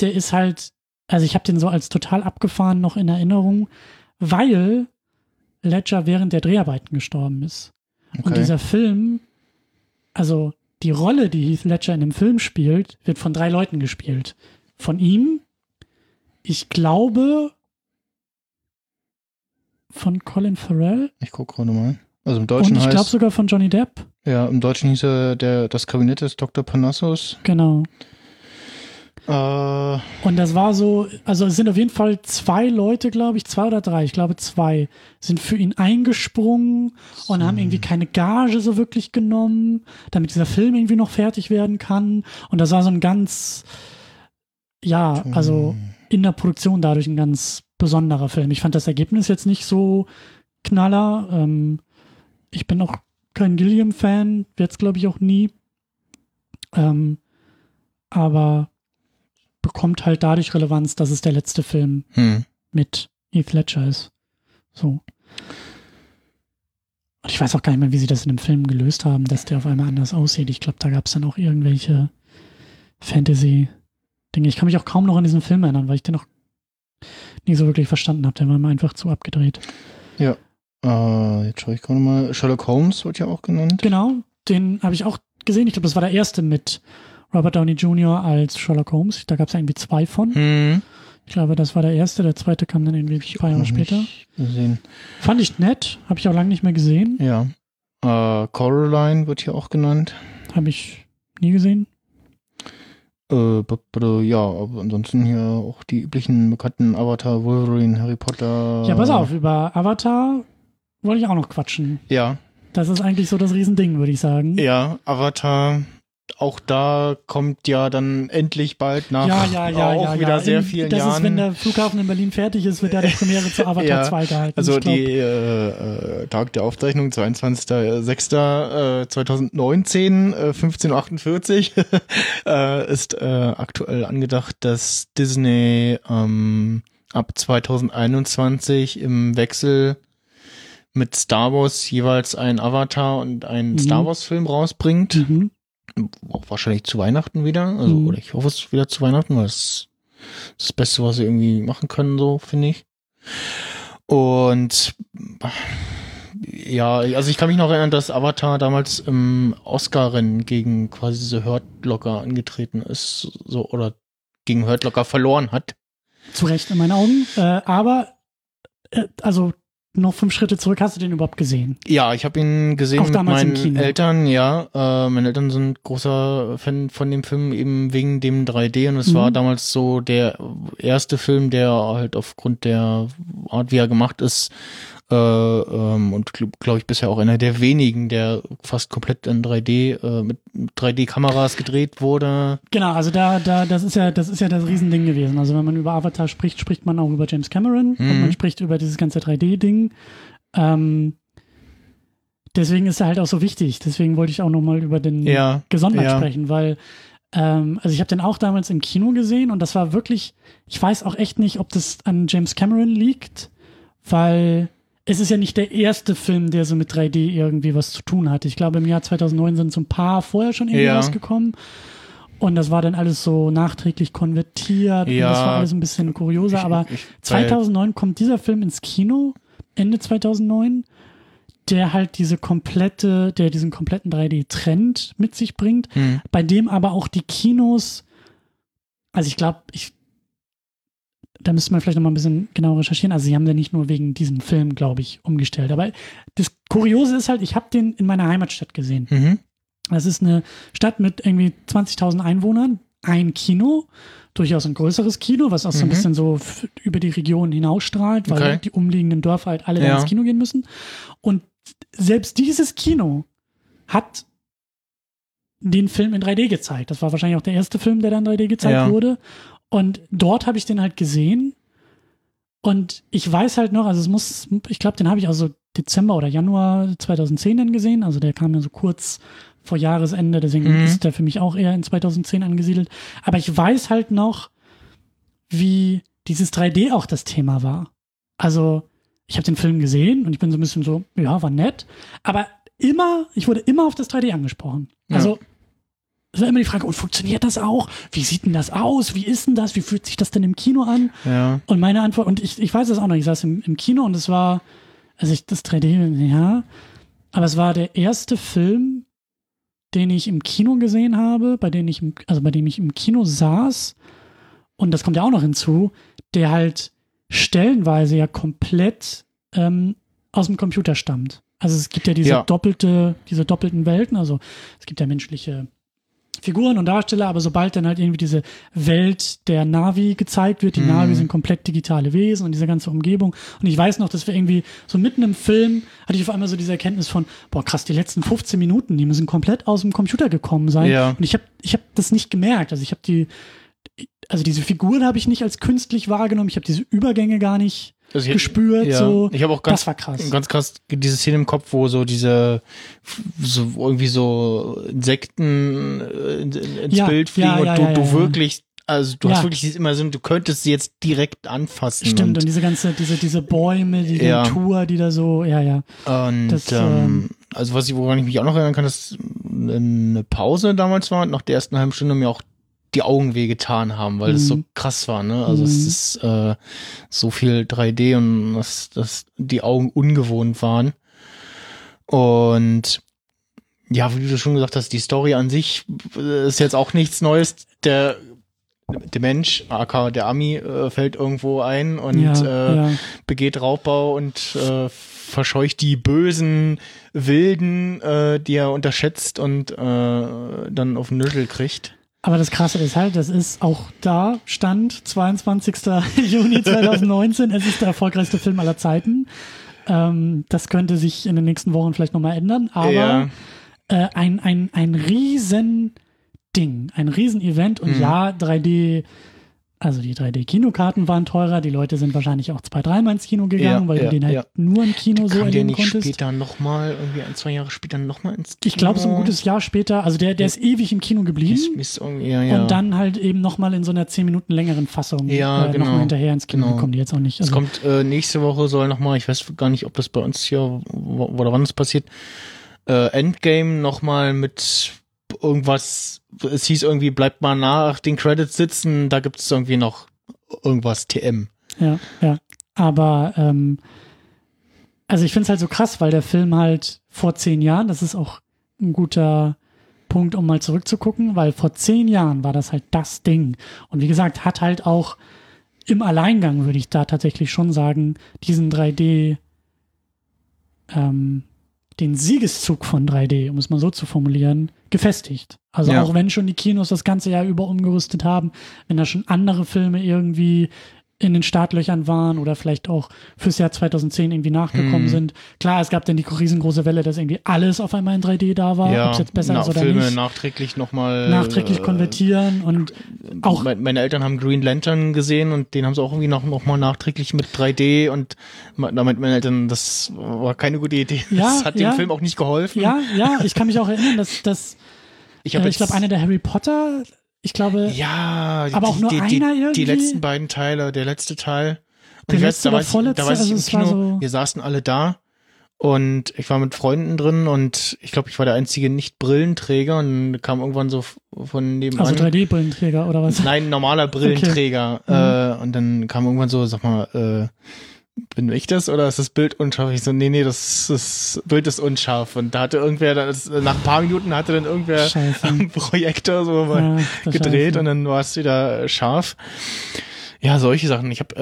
der ist halt, also ich habe den so als total abgefahren noch in Erinnerung, weil Ledger während der Dreharbeiten gestorben ist. Und Okay. dieser Film, also die Rolle, die Heath Ledger in dem Film spielt, wird von drei Leuten gespielt. Von ihm, ich glaube, von Colin Farrell Ich gucke gerade mal. Also im und Deutschen ich glaube sogar von Johnny Depp. ja, im Deutschen hieß er der, das Kabinett des Dr. Panassus. Genau. Äh, Und das war so, also es sind auf jeden Fall zwei Leute, glaube ich, zwei oder drei, ich glaube zwei, sind für ihn eingesprungen und haben irgendwie keine Gage so wirklich genommen, damit dieser Film irgendwie noch fertig werden kann. Und das war so ein ganz, ja, also in der Produktion dadurch ein ganz besonderer Film. Ich fand das Ergebnis jetzt nicht so knaller. Ähm, ich bin auch kein Gilliam-Fan, werde es glaube ich auch nie. Ähm, aber bekommt halt dadurch Relevanz, dass es der letzte Film hm. mit Heath Ledger ist. So. Und ich weiß auch gar nicht mehr, wie sie das in dem Film gelöst haben, dass der auf einmal anders aussieht. Ich glaube, da gab es dann auch irgendwelche Fantasy-Dinge. Ich kann mich auch kaum noch an diesen Film erinnern, weil ich den noch nie so wirklich verstanden habe. Der war mir einfach zu abgedreht. Äh, jetzt schaue ich gerade mal. Sherlock Holmes wird ja auch genannt. Genau, den habe ich auch gesehen. Ich glaube, das war der erste mit Robert Downey Jr. als Sherlock Holmes. Da gab es irgendwie zwei von. Hm. Ich glaube, das war der erste. Der zweite kam dann irgendwie ein paar Jahre später. Gesehen. Fand ich nett. Habe ich auch lange nicht mehr gesehen. Ja. Äh, Coraline wird hier auch genannt. Habe ich nie gesehen. Äh, ja, aber ansonsten hier auch die üblichen bekannten Avatar, Wolverine, Harry Potter. Ja, pass auf, über Avatar wollte ich auch noch quatschen. Ja, Das ist eigentlich so das Riesending, würde ich sagen. ja, Avatar. Auch da kommt ja dann endlich bald nach ja, ja, ja, auch ja, wieder ja. sehr vielen das Jahren. ist, wenn der Flughafen in Berlin fertig ist, wird da die Premiere zu Avatar Ja, 2 gehalten. Also die äh, äh, Tag der Aufzeichnung, 22.06.2019, äh, 15.48 äh, ist äh, aktuell angedacht, dass Disney ähm, ab 2021 im Wechsel mit Star Wars jeweils ein Avatar und einen Mhm. Star Wars Film rausbringt. Mhm. Wahrscheinlich zu Weihnachten wieder. Also, Mhm. oder ich hoffe es wieder zu Weihnachten, weil es ist das Beste, was sie irgendwie machen können, so, finde ich. Und ja, also ich kann mich noch erinnern, dass Avatar damals im Oscar-Rennen gegen quasi diese Hurt Locker angetreten ist, so oder gegen Hurt Locker verloren hat. Zu Recht in meinen Augen. Äh, aber, äh, also noch fünf Schritte zurück, hast du den überhaupt gesehen? Ja, ich habe ihn gesehen Auch mit damals im meinen Kino. Eltern, ja. Äh, meine Eltern sind großer Fan von dem Film eben wegen dem 3D und es Mhm. war damals so der erste Film, der halt aufgrund der Art, wie er gemacht ist, äh, ähm, und glaube glaub ich bisher auch einer der wenigen, der fast komplett in 3D äh, mit 3D-Kameras gedreht wurde. Genau, also da, da, das ist ja, das ist ja das Riesending gewesen. Also wenn man über Avatar spricht, spricht man auch über James Cameron und Mhm. man spricht über dieses ganze 3D-Ding. Ähm, deswegen ist er halt auch so wichtig. Deswegen wollte ich auch nochmal über den Ja, gesondert ja. sprechen, weil ähm, also ich habe den auch damals im Kino gesehen und das war wirklich, ich weiß auch echt nicht, ob das an James Cameron liegt, weil es ist ja nicht der erste Film, der so mit 3D irgendwie was zu tun hat. Ich glaube, im Jahr 2009 sind so ein paar vorher schon irgendwie Ja. rausgekommen. Und das war dann alles so nachträglich konvertiert. Und Ja. das war alles ein bisschen kurioser. Ich- aber ich- weil- 2009 kommt dieser Film ins Kino, Ende 2009, der halt diese komplette, der diesen kompletten 3D-Trend mit sich bringt, Hm. bei dem aber auch die Kinos, also ich glaube, ich da müsste man vielleicht noch mal ein bisschen genau recherchieren. Also sie haben den nicht nur wegen diesem Film, glaube ich, umgestellt. Aber das Kuriose ist halt, ich habe den in meiner Heimatstadt gesehen. Mhm. Das ist eine Stadt mit irgendwie 20.000 Einwohnern, ein Kino, durchaus ein größeres Kino, was auch so ein Mhm. bisschen so über die Region hinausstrahlt, weil Okay. die umliegenden Dörfer halt alle Ja. ins Kino gehen müssen. Und selbst dieses Kino hat den Film in 3D gezeigt. Das war wahrscheinlich auch der erste Film, der dann 3D gezeigt Ja. wurde. Und dort habe ich den halt gesehen. Und ich weiß halt noch, also es muss, ich glaube, den habe ich also Dezember oder Januar 2010 dann gesehen. Also der kam ja so kurz vor Jahresende, deswegen Mhm. ist der für mich auch eher in 2010 angesiedelt. Aber ich weiß halt noch, wie dieses 3D auch das Thema war. Also ich habe den Film gesehen und ich bin so ein bisschen so, ja, war nett. Aber immer, ich wurde immer auf das 3D angesprochen. Ja. Es war immer die Frage, und funktioniert das auch? Wie sieht denn das aus? Wie ist denn das? Wie fühlt sich das denn im Kino an? Ja. Und meine Antwort, und ich, ich weiß es auch noch, ich saß im, im Kino und es war, also ich, das 3D, ja, aber es war der erste Film, den ich im Kino gesehen habe, bei dem ich, im, also bei dem ich im Kino saß, und das kommt ja auch noch hinzu, der halt stellenweise ja komplett ähm, aus dem Computer stammt. Also es gibt ja diese Ja. doppelte, diese doppelten Welten, also es gibt ja menschliche Figuren und Darsteller, aber sobald dann halt irgendwie diese Welt der Navi gezeigt wird, die Mhm. Navi sind komplett digitale Wesen und diese ganze Umgebung. Und ich weiß noch, dass wir irgendwie so mitten im Film hatte ich auf einmal so diese Erkenntnis von, boah krass, die letzten 15 Minuten, die müssen komplett aus dem Computer gekommen sein. Ja. Und ich habe ich hab das nicht gemerkt. Also ich habe die, also diese Figuren habe ich nicht als künstlich wahrgenommen. Ich habe diese Übergänge gar nicht Also ich- gespürt. Ja. So. Ich habe auch ganz das war krass. Ganz krass, diese Szene im Kopf, wo so diese, so irgendwie so Insekten äh, in- in- ins Ja, Bild fliegen ja, und du, du wirklich, also du Ja. hast wirklich immer so, du könntest sie jetzt direkt anfassen. Stimmt, und, und, diese ganze, diese, diese Bäume, die Ja. Natur, die da so, ja, ja. und das, ähm, ähm, also was ich, woran ich mich auch noch erinnern kann, dass eine Pause damals war nach der ersten halben Stunde mir auch die Augen wehgetan haben, weil es so Mhm. krass war, ne? Also es Mhm. ist äh, so viel 3D und dass, dass die Augen ungewohnt waren. Und ja, wie du schon gesagt hast, die Story an sich äh, ist jetzt auch nichts Neues. Der, der Mensch, aka der Ami, äh, fällt irgendwo ein und ja, äh, ja. begeht Raubbau und äh, verscheucht die bösen Wilden, äh, die er unterschätzt und äh, dann auf den Nüttel kriegt. Aber das Krasse ist halt, das ist auch da, Stand 22. Juni 2019, es ist der erfolgreichste Film aller Zeiten. Ähm, das könnte sich in den nächsten Wochen vielleicht nochmal ändern, aber Ja. äh, ein, ein, ein riesen Ding, ein riesen Event und Mhm. ja, 3D, also die 3D-Kinokarten waren teurer, die Leute sind wahrscheinlich auch zwei, dreimal ins Kino gegangen, Ja, weil ja, du den halt ja. nur im Kino so erleben nicht konntest. später nochmal, irgendwie ein, zwei Jahre später nochmal ins Kino? Ich glaube, so ein gutes Jahr später, also der, der ist ewig im Kino geblieben. Ist, ist. Und dann halt eben nochmal in so einer 10 Minuten längeren Fassung Ja, äh, genau. nochmal hinterher ins Kino Genau. gekommen, die jetzt auch nicht. Es Also, kommt äh, nächste Woche soll nochmal, ich weiß gar nicht, ob das bei uns hier wo- oder wann es passiert, äh, Endgame nochmal mit irgendwas, es hieß irgendwie, bleibt mal nach den Credits sitzen, da gibt es irgendwie noch irgendwas TM. ja, ja. Aber ähm, also ich finde es halt so krass, weil der Film halt vor zehn Jahren, das ist auch ein guter Punkt, um mal zurückzugucken, weil vor zehn Jahren war das halt das Ding. Und wie gesagt, hat halt auch im Alleingang, würde ich da tatsächlich schon sagen, diesen 3D, ähm, den Siegeszug von 3D, um es mal so zu formulieren, gefestigt. Also Ja. auch wenn schon die Kinos das ganze Jahr über umgerüstet haben, wenn da schon andere Filme irgendwie in den Startlöchern waren oder vielleicht auch fürs Jahr 2010 irgendwie nachgekommen Mhm. sind. Klar, es gab dann die riesengroße Welle, dass irgendwie alles auf einmal in 3D da war, ob es jetzt besser na, ist oder Filme nicht. nachträglich nochmal. nachträglich konvertieren und auch- Meine, Eltern haben Green Lantern gesehen und den haben sie auch irgendwie noch, noch mal nachträglich mit 3D und da meinten meine Eltern, das war keine gute Idee. Ja, das hat ja. dem Film auch nicht geholfen. ja, ja, ich kann mich auch erinnern, dass, dass ich äh, ich glaube, einer der Harry Potter, ich glaube, Ja, Aber auch nur die, einer die, irgendwie? Die letzten beiden Teile, der letzte Teil. Und Der ich letzte da weiß ich, vorletzte, da weiß ich also im Kino, so- wir saßen alle da und ich war mit Freunden drin und ich glaube, ich war der einzige Nicht-Brillenträger und kam irgendwann so von nebenan. also 3D-Brillenträger oder was? Nein, normaler Brillenträger. Äh, und dann kam irgendwann so, sag mal, äh, bin ich das oder ist das Bild unscharf? Ich so, nee, nee, das, das Bild ist unscharf. Und da hatte irgendwer, das, nach ein paar Minuten hatte dann irgendwer Scheiße. am Projektor so mal Ja, gedreht Scheiße. und dann war es wieder scharf. Ja, solche Sachen. Ich habe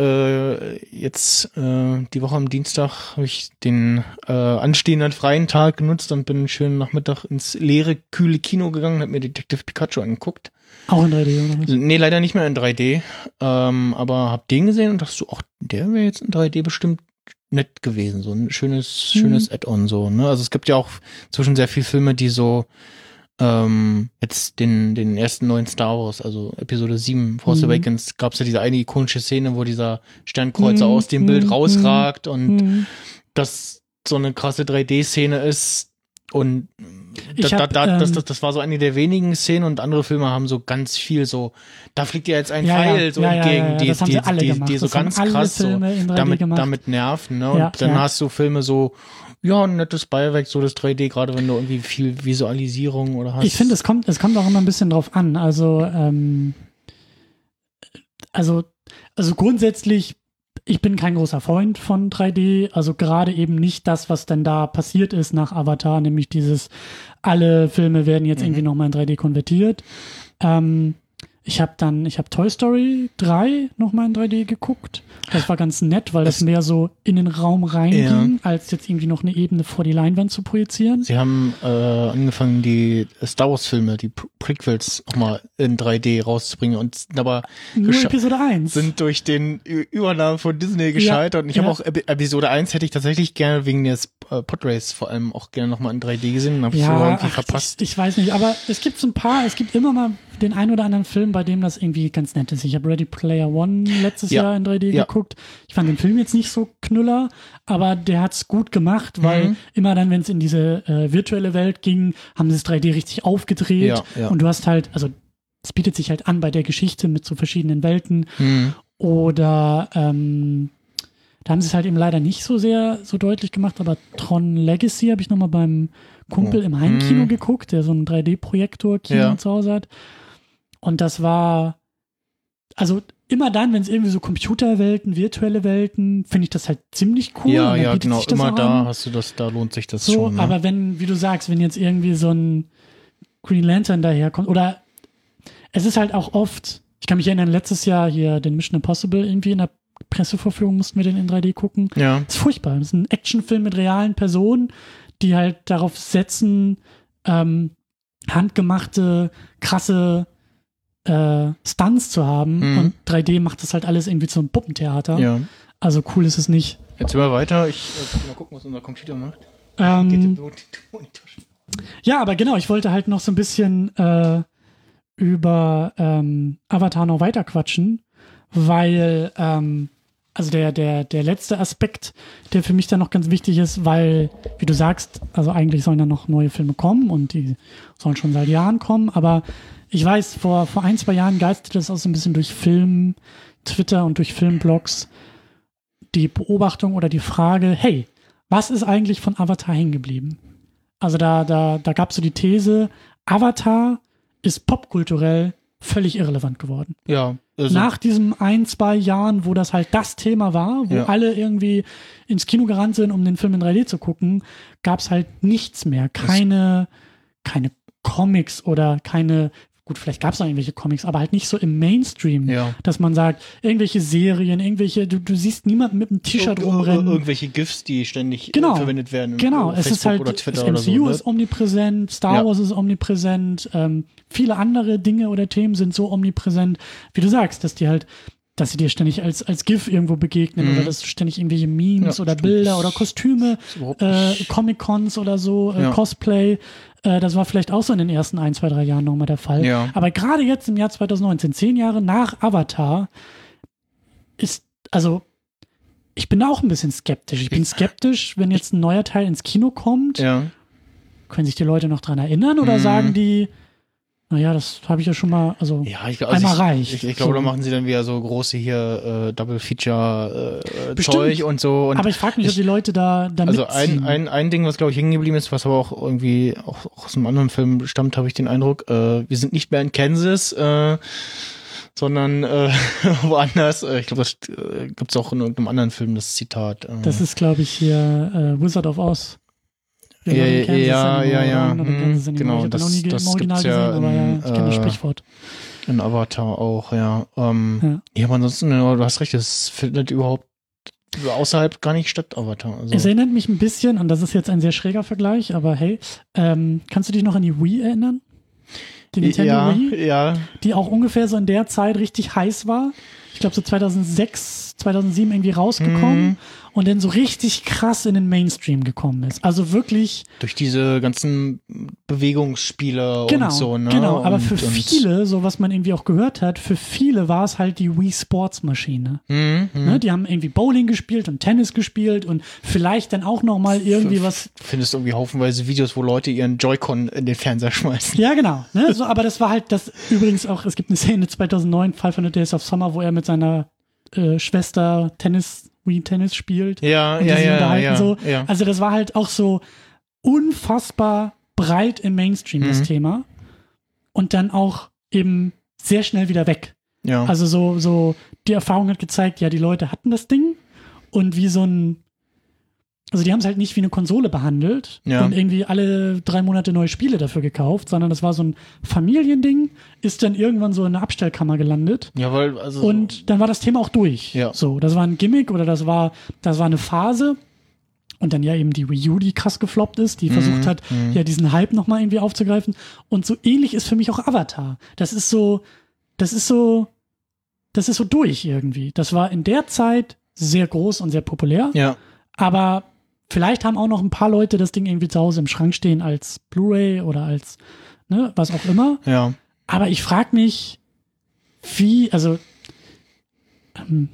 äh, jetzt äh, die Woche am Dienstag habe ich den äh, anstehenden freien Tag genutzt und bin schön Nachmittag ins leere, kühle Kino gegangen und habe mir Detective Pikachu angeguckt. Auch in 3D oder was? Nee, leider nicht mehr in 3D, ähm, aber hab den gesehen und dachte so, ach, der wäre jetzt in 3D bestimmt nett gewesen. So ein schönes, Mhm. schönes Add-on so. Ne? Also es gibt ja auch zwischen sehr viele Filme, die so ähm, jetzt den, den ersten neuen Star Wars, also Episode 7, Force Mhm. Awakens, gab es ja diese eine ikonische Szene, wo dieser Sternkreuzer Mhm, aus dem Bild mhm, rausragt und Mhm. das so eine krasse 3D-Szene ist. Und da, hab, da, da, das, ähm, das, das war so eine der wenigen Szenen und andere Filme haben so ganz viel so, da fliegt dir jetzt ein Ja, ja, Pfeil so ja, entgegen, ja, ja, die, die, die, die so Das ganz krass so Filme in 3D damit, damit nerven. Ne? Und dann hast du Filme so, ja, ein nettes Beiwerk, so das 3D, gerade wenn du irgendwie viel Visualisierung oder hast. Ich finde, es kommt, es kommt auch immer ein bisschen drauf an. Also, ähm, also, also grundsätzlich, ich bin kein großer Freund von 3D. Also gerade eben nicht das, was denn da passiert ist nach Avatar, nämlich dieses, alle Filme werden jetzt Mhm. irgendwie nochmal in 3D konvertiert. Ähm, ich habe dann, ich habe Toy Story 3 nochmal in 3D geguckt. Das war ganz nett, weil das Das- mehr so in den Raum reinging, als jetzt irgendwie noch eine Ebene vor die Leinwand zu projizieren. Sie haben äh, angefangen, die Star Wars-Filme, die Pre- Prequels nochmal in 3D rauszubringen und aber Nur Episode 1. sind durch den Ü- Übernahme von Disney gescheitert. und ich ja. habe auch Epi- Episode 1 hätte ich tatsächlich gerne wegen des äh, Podrace vor allem auch gerne nochmal in 3D gesehen und habe ich so irgendwie ach, verpasst. Ich, ich weiß nicht, aber es gibt so ein paar, es gibt immer mal den einen oder anderen Film, bei dem das irgendwie ganz nett ist. Ich habe Ready Player One letztes Ja. Jahr in 3D Ja. geguckt. Ich fand den Film jetzt nicht so knüller, aber der hat's gut gemacht, weil Mhm. immer dann, wenn es in diese äh, virtuelle Welt ging, haben sie das 3D richtig aufgedreht Ja, und du hast halt, also es bietet sich halt an bei der Geschichte mit so verschiedenen Welten Hm. oder ähm, da haben sie es halt eben leider nicht so sehr so deutlich gemacht, aber Tron Legacy habe ich nochmal beim Kumpel Oh. im Heimkino Mhm. geguckt, der so einen 3D-Projektor-Kino Ja. zu Hause hat. Und das war, also immer dann, wenn es irgendwie so Computerwelten, virtuelle Welten, finde ich das halt ziemlich cool. ja, ja, genau. Immer da an. hast du das, da lohnt sich das So, schon. Ne? aber wenn, wie du sagst, wenn jetzt irgendwie so ein Green Lantern daherkommt, oder es ist halt auch oft, ich kann mich erinnern, letztes Jahr hier den Mission Impossible irgendwie in der Pressevorführung mussten wir den in 3D gucken. ja. Das ist furchtbar. Das ist ein Actionfilm mit realen Personen, die halt darauf setzen, ähm, handgemachte, krasse äh, Stunts zu haben. Mhm. Und 3D macht das halt alles irgendwie zum Puppentheater. ja. Also cool ist es nicht. Jetzt immer weiter. Ich äh, mal gucken, was unser Computer macht. Ähm, ja, aber genau, ich wollte halt noch so ein bisschen äh, über ähm, Avatar noch weiter quatschen, weil ähm, also der, der, der letzte Aspekt, der für mich dann noch ganz wichtig ist, weil, wie du sagst, also eigentlich sollen da noch neue Filme kommen und die sollen schon seit Jahren kommen, aber ich weiß, vor, vor ein, zwei Jahren geisterte das auch so ein bisschen durch Film, Twitter und durch Filmblogs die Beobachtung oder die Frage, hey, was ist eigentlich von Avatar hängen geblieben? Also da, da, da gab es so die These, Avatar ist popkulturell völlig irrelevant geworden. Ja. Also, Nach diesen ein, zwei Jahren, wo das halt das Thema war, wo Ja. alle irgendwie ins Kino gerannt sind, um den Film in 3D zu gucken, gab es halt nichts mehr. Keine, keine Comics oder keine, gut, vielleicht gab es noch irgendwelche Comics, aber halt nicht so im Mainstream, ja. dass man sagt, irgendwelche Serien, irgendwelche, du, du siehst niemanden mit einem T-Shirt Ir- ir- rumrennen. Irgendwelche GIFs, die ständig äh, Genau. verwendet werden. Genau, auf es ist halt, das MCU so. Ne? ist omnipräsent, Star Ja. Wars ist omnipräsent, ähm, viele andere Dinge oder Themen sind so omnipräsent, wie du sagst, dass die halt, dass sie dir ständig als, als GIF irgendwo begegnen Mhm. oder dass du ständig irgendwelche Memes Ja, oder stimmt. Bilder oder Kostüme, äh, Comic-Cons oder so, äh, Ja. Cosplay, äh, das war vielleicht auch so in den ersten ein, zwei, drei Jahren nochmal der Fall. Ja. Aber gerade jetzt im Jahr 2019, zehn Jahre nach Avatar, ist, also, ich bin auch ein bisschen skeptisch. Ich bin skeptisch, wenn jetzt ein neuer Teil ins Kino kommt. Können sich die Leute noch dran erinnern oder Mhm. sagen die, naja, das habe ich ja schon mal, also, Ja, ich, also Einmal ich, reicht. Ich, ich glaube, So. da machen sie dann wieder so große hier äh, Double Feature äh, Bestimmt. Zeug und so. Und aber ich frage mich, ob die Leute da, da also mitziehen. ein, ein, ein Ding, was glaube ich hängen geblieben ist, was aber auch irgendwie auch, auch aus einem anderen Film stammt, habe ich den Eindruck, äh, wir sind nicht mehr in Kansas, äh, sondern äh, woanders. Äh, ich glaube, das äh, gibt es auch in irgendeinem anderen Film, das Zitat. Äh, das ist, glaube ich, hier äh, Wizard of Oz. Wir Ja, in ja, ja, ja, ja. in Hm, genau, das- noch nie das im gibt's ja gesehen, aber ja, in, ich kenne das äh, Sprichwort. in Avatar auch, ja. Ähm, ja. aber ansonsten, ja, du hast recht, es findet überhaupt außerhalb gar nicht statt, Avatar. Also. Es erinnert mich ein bisschen, und das ist jetzt ein sehr schräger Vergleich, aber hey, ähm, kannst du dich noch an die Wii erinnern? Die Nintendo ja, Wii? ja. Die auch ungefähr so in der Zeit richtig heiß war. Ich glaube so 2006, 2007 irgendwie rausgekommen. Mhm. und dann so richtig krass in den Mainstream gekommen ist. Also wirklich. Durch diese ganzen Bewegungsspiele Genau, und so, ne? genau. Aber und, für viele, so was man irgendwie auch gehört hat, für viele war es halt die Wii Sports Maschine. Mhm, mhm. Ne? Die haben irgendwie Bowling gespielt und Tennis gespielt und vielleicht dann auch noch mal irgendwie was. Du findest irgendwie haufenweise Videos, wo Leute ihren Joy-Con in den Fernseher schmeißen. Ja, genau. Ne? So, aber das war halt das. Übrigens auch. Es gibt eine Szene 2009, 500 Days of Summer, wo er mit seiner äh, Schwester Tennis, Wii Tennis spielt. Ja, und die ja, sich ja, ja, so. ja. Also das war halt auch so unfassbar breit im Mainstream, das Mhm. Thema. Und dann auch eben sehr schnell wieder weg. ja. Also so, so, die Erfahrung hat gezeigt, ja, die Leute hatten das Ding und wie so ein, also die haben es halt nicht wie eine Konsole behandelt Ja. und irgendwie alle drei Monate neue Spiele dafür gekauft, sondern das war so ein Familiending, ist dann irgendwann so in der Abstellkammer gelandet ja, weil, also. und dann war das Thema auch durch. Ja. So, das war ein Gimmick oder das war, das war eine Phase. Und dann ja eben die Wii U, die krass gefloppt ist, die versucht hat, mhm. ja diesen Hype nochmal irgendwie aufzugreifen. Und so ähnlich ist für mich auch Avatar. Das ist so, das ist so, das ist so durch irgendwie. Das war in der Zeit sehr groß und sehr populär. ja. Aber vielleicht haben auch noch ein paar Leute das Ding irgendwie zu Hause im Schrank stehen als Blu-ray oder als, ne, was auch immer. Ja. Aber ich frage mich, wie, also ähm,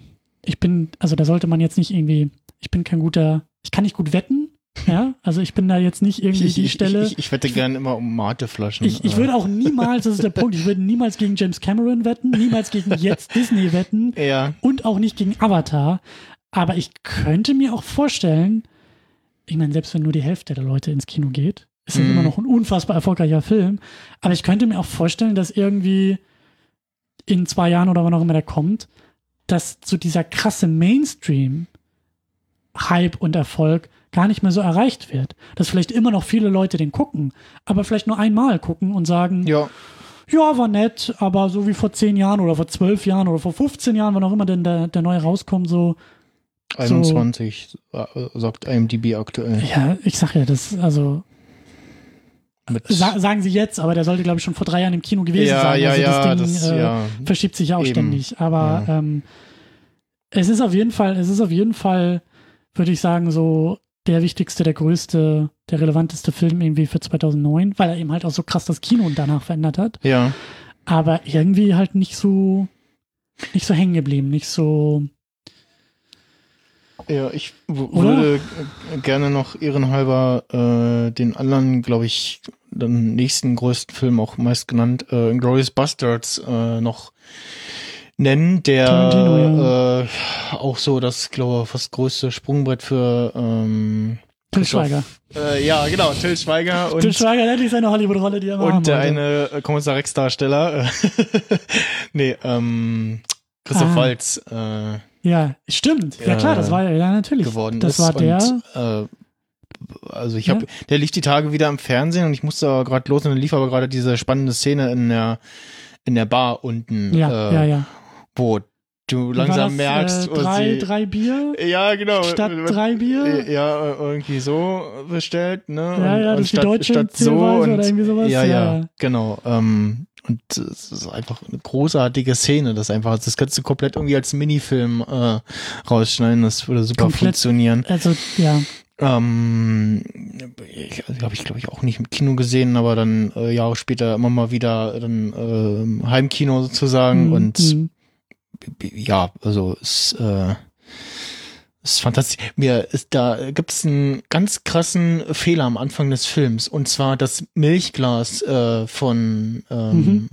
ich bin, also da sollte man jetzt nicht irgendwie, ich bin kein guter, ich kann nicht gut wetten, ja, also ich bin da jetzt nicht irgendwie Ich, die ich, Stelle. ich, ich wette gerne immer um Mateflaschen. Ich, ich äh. würde auch niemals, das ist der Punkt, ich würde niemals gegen James Cameron wetten, niemals gegen jetzt Disney wetten Ja. und auch nicht gegen Avatar. Aber ich könnte mir auch vorstellen, ich meine, selbst wenn nur die Hälfte der Leute ins Kino geht, ist es Mhm. immer noch ein unfassbar erfolgreicher Film. Aber ich könnte mir auch vorstellen, dass irgendwie in zwei Jahren oder wann auch immer der kommt, dass so dieser krasse Mainstream-Hype und Erfolg gar nicht mehr so erreicht wird. Dass vielleicht immer noch viele Leute den gucken, aber vielleicht nur einmal gucken und sagen, Ja. ja, war nett, aber so wie vor zehn Jahren oder vor zwölf Jahren oder vor 15 Jahren, wann auch immer denn der, der neue rauskommt, so, 21 äh, sagt IMDb aktuell. ja, ich sag ja, das, also, sa sagen sie jetzt, aber der sollte, glaube ich, schon vor drei Jahren im Kino gewesen ja, sein. ja, also ja, das Ding das, äh, ja. verschiebt sich ja auch Eben. ständig. Aber ähm, es ist auf jeden Fall, es ist auf jeden Fall, würde ich sagen, so der wichtigste, der größte, der relevanteste Film irgendwie für 2009, weil er eben halt auch so krass das Kino danach verändert hat. Ja. aber irgendwie halt nicht so nicht so hängen geblieben, nicht so Ja, ich würde gerne noch ehrenhalber äh, den anderen, glaube ich, den nächsten größten Film auch meist genannt, äh, Inglourious Bastards äh, noch nennen, der Tarantino, äh, auch so das, glaube ich, fast größte Sprungbrett für ähm, Till Schweiger. Äh, ja, genau, Till Schweiger und Till Schweiger endlich seine Hollywood-Rolle, die er haben und der eine äh, Kommissar Rex-Darsteller. nee, ähm, Christoph Ah. Waltz äh, Ja, stimmt. Ja äh, klar, das war ja, ja natürlich. geworden das ist. war der. Und, äh, also ich habe, Ja. der lief die Tage wieder im Fernsehen und ich musste aber gerade los und dann lief aber gerade diese spannende Szene in der in der Bar unten, ja, äh, ja, ja. wo du langsam das, merkst, äh, wo drei, sie, drei Bier ja genau, statt drei Bier. ja irgendwie so bestellt, ne? Ja, ja, das ist die deutsche Zählweise oder irgendwie sowas, Ja, ja, ja. genau. Ähm, und es ist einfach eine großartige Szene, das einfach, das kannst du komplett irgendwie als Minifilm äh, rausschneiden, das würde super Komplett. funktionieren. Also, ja. Ähm, ich, also, habe ich glaube ich auch nicht im Kino gesehen, aber dann äh, Jahre später immer mal wieder dann äh, Heimkino sozusagen Mhm, und mhm. ja, also es äh, ist fantastisch. Mir ist da gibt es einen ganz krassen Fehler am Anfang des Films und zwar das Milchglas äh, von ähm,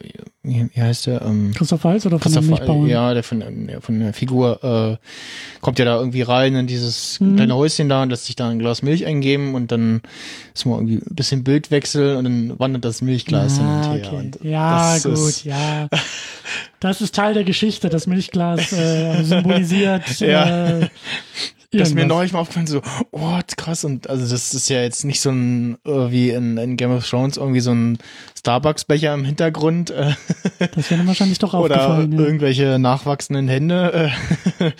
wie, wie heißt der? Ähm, Christoph Waltz oder von dem Christoph, Milchbauern? ja, der von, der von der Figur äh, kommt ja da irgendwie rein in dieses Mhm. kleine Häuschen da und lässt sich da ein Glas Milch eingeben und dann ist mal irgendwie ein bisschen Bildwechsel und dann wandert das Milchglas hin Ah, und her. okay. Und ja, gut, ist- ja. Das ist Teil der Geschichte. Das Milchglas äh, symbolisiert Ja. äh, Das ist mir irgendwas. neulich mal aufgefallen, so, oh, krass. Und also das ist ja jetzt nicht so ein, äh, wie in, in Game of Thrones, irgendwie so ein Starbucks-Becher im Hintergrund äh, Das wäre dann wahrscheinlich doch oder aufgefallen. Ja. irgendwelche nachwachsenden Hände. Äh,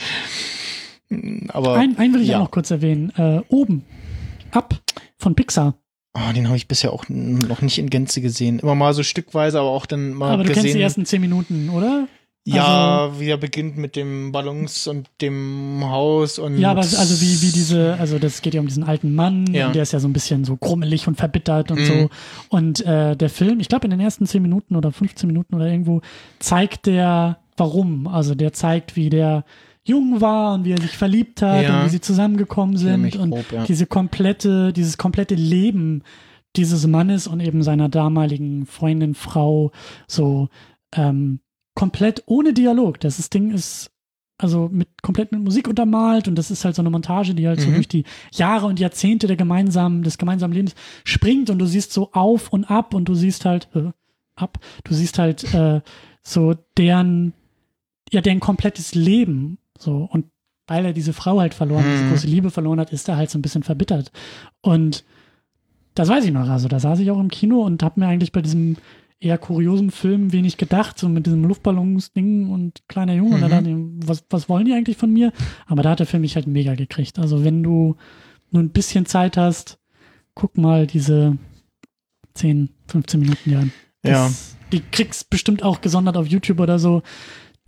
aber Ein, einen will ich ja. auch noch kurz erwähnen. Äh, oben. Ab von Pixar. Ah, den habe ich bisher auch noch nicht in Gänze gesehen. Immer mal so stückweise, aber auch dann mal Aber du gesehen. kennst die ersten zehn Minuten, oder? Ja, wie er beginnt mit dem Ballons und dem Haus und Ja, aber also wie, wie diese, also das geht ja um diesen alten Mann, Ja. der ist ja so ein bisschen so krummelig und verbittert und Mhm. so. Und äh, der Film, ich glaube in den ersten 10 Minuten oder 15 Minuten oder irgendwo, zeigt der, warum. Also der zeigt, wie der jung war und wie er sich verliebt hat Ja. und wie sie zusammengekommen sind und grob, ja. diese komplette, dieses komplette Leben dieses Mannes und eben seiner damaligen Freundin, Frau, so ähm, komplett ohne Dialog. Das ist- Ding ist also mit komplett mit Musik untermalt und das ist halt so eine Montage, die halt so Mhm. durch die Jahre und Jahrzehnte der gemeinsamen, des gemeinsamen Lebens springt und du siehst so auf und ab und du siehst halt äh, ab, du siehst halt äh, so deren ja deren komplettes Leben so und weil er diese Frau halt verloren, hat, diese Mhm. große Liebe verloren hat, ist er halt so ein bisschen verbittert und das weiß ich noch, also da saß ich auch im Kino und habe mir eigentlich bei diesem eher kuriosen Film wenig gedacht, so mit diesem Luftballons-Ding und kleiner Junge. Und da Mhm. dachte ich, was, was wollen die eigentlich von mir? Aber da hat der Film mich halt mega gekriegt. Also wenn du nur ein bisschen Zeit hast, guck mal diese 10, 15 Minuten hier an. Ja. Die kriegst bestimmt auch gesondert auf YouTube oder so.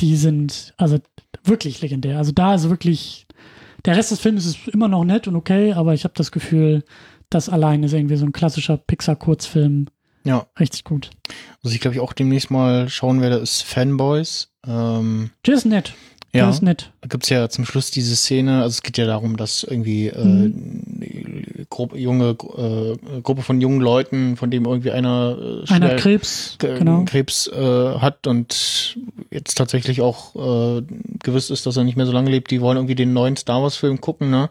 Die sind also wirklich legendär. Also da ist wirklich, der Rest des Films ist immer noch nett und okay, aber ich habe das Gefühl, das allein ist irgendwie so ein klassischer Pixar-Kurzfilm. Ja. Richtig gut. Was ich glaube ich auch demnächst mal schauen werde, ist Fanboys. Ähm, Der ist nett. Ja, ist nett. da gibt's ja zum Schluss diese Szene, also es geht ja darum, dass irgendwie äh, Mhm. eine Gruppe, junge äh, Gruppe von jungen Leuten, von dem irgendwie einer äh, Einer Krebs, genau. Krebs äh, hat und jetzt tatsächlich auch äh, gewiss ist, dass er nicht mehr so lange lebt, die wollen irgendwie den neuen Star Wars Film gucken, ne?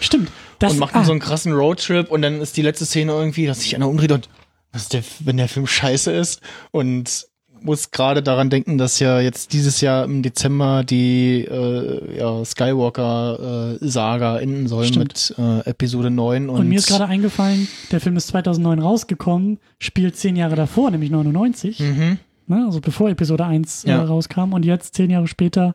Stimmt. Das, und machen ah, so einen krassen Roadtrip und dann ist die letzte Szene irgendwie, dass sich einer umdreht und was ist der, wenn der Film scheiße ist und muss gerade daran denken, dass ja jetzt dieses Jahr im Dezember die äh, ja, Skywalker äh, Saga enden soll Stimmt. mit äh, Episode 9 und, und mir ist gerade eingefallen, der Film ist 2009 rausgekommen, spielt zehn Jahre davor, nämlich 99, mhm. ne, also bevor Episode 1 Ja. äh, rauskam. Und jetzt, zehn Jahre später,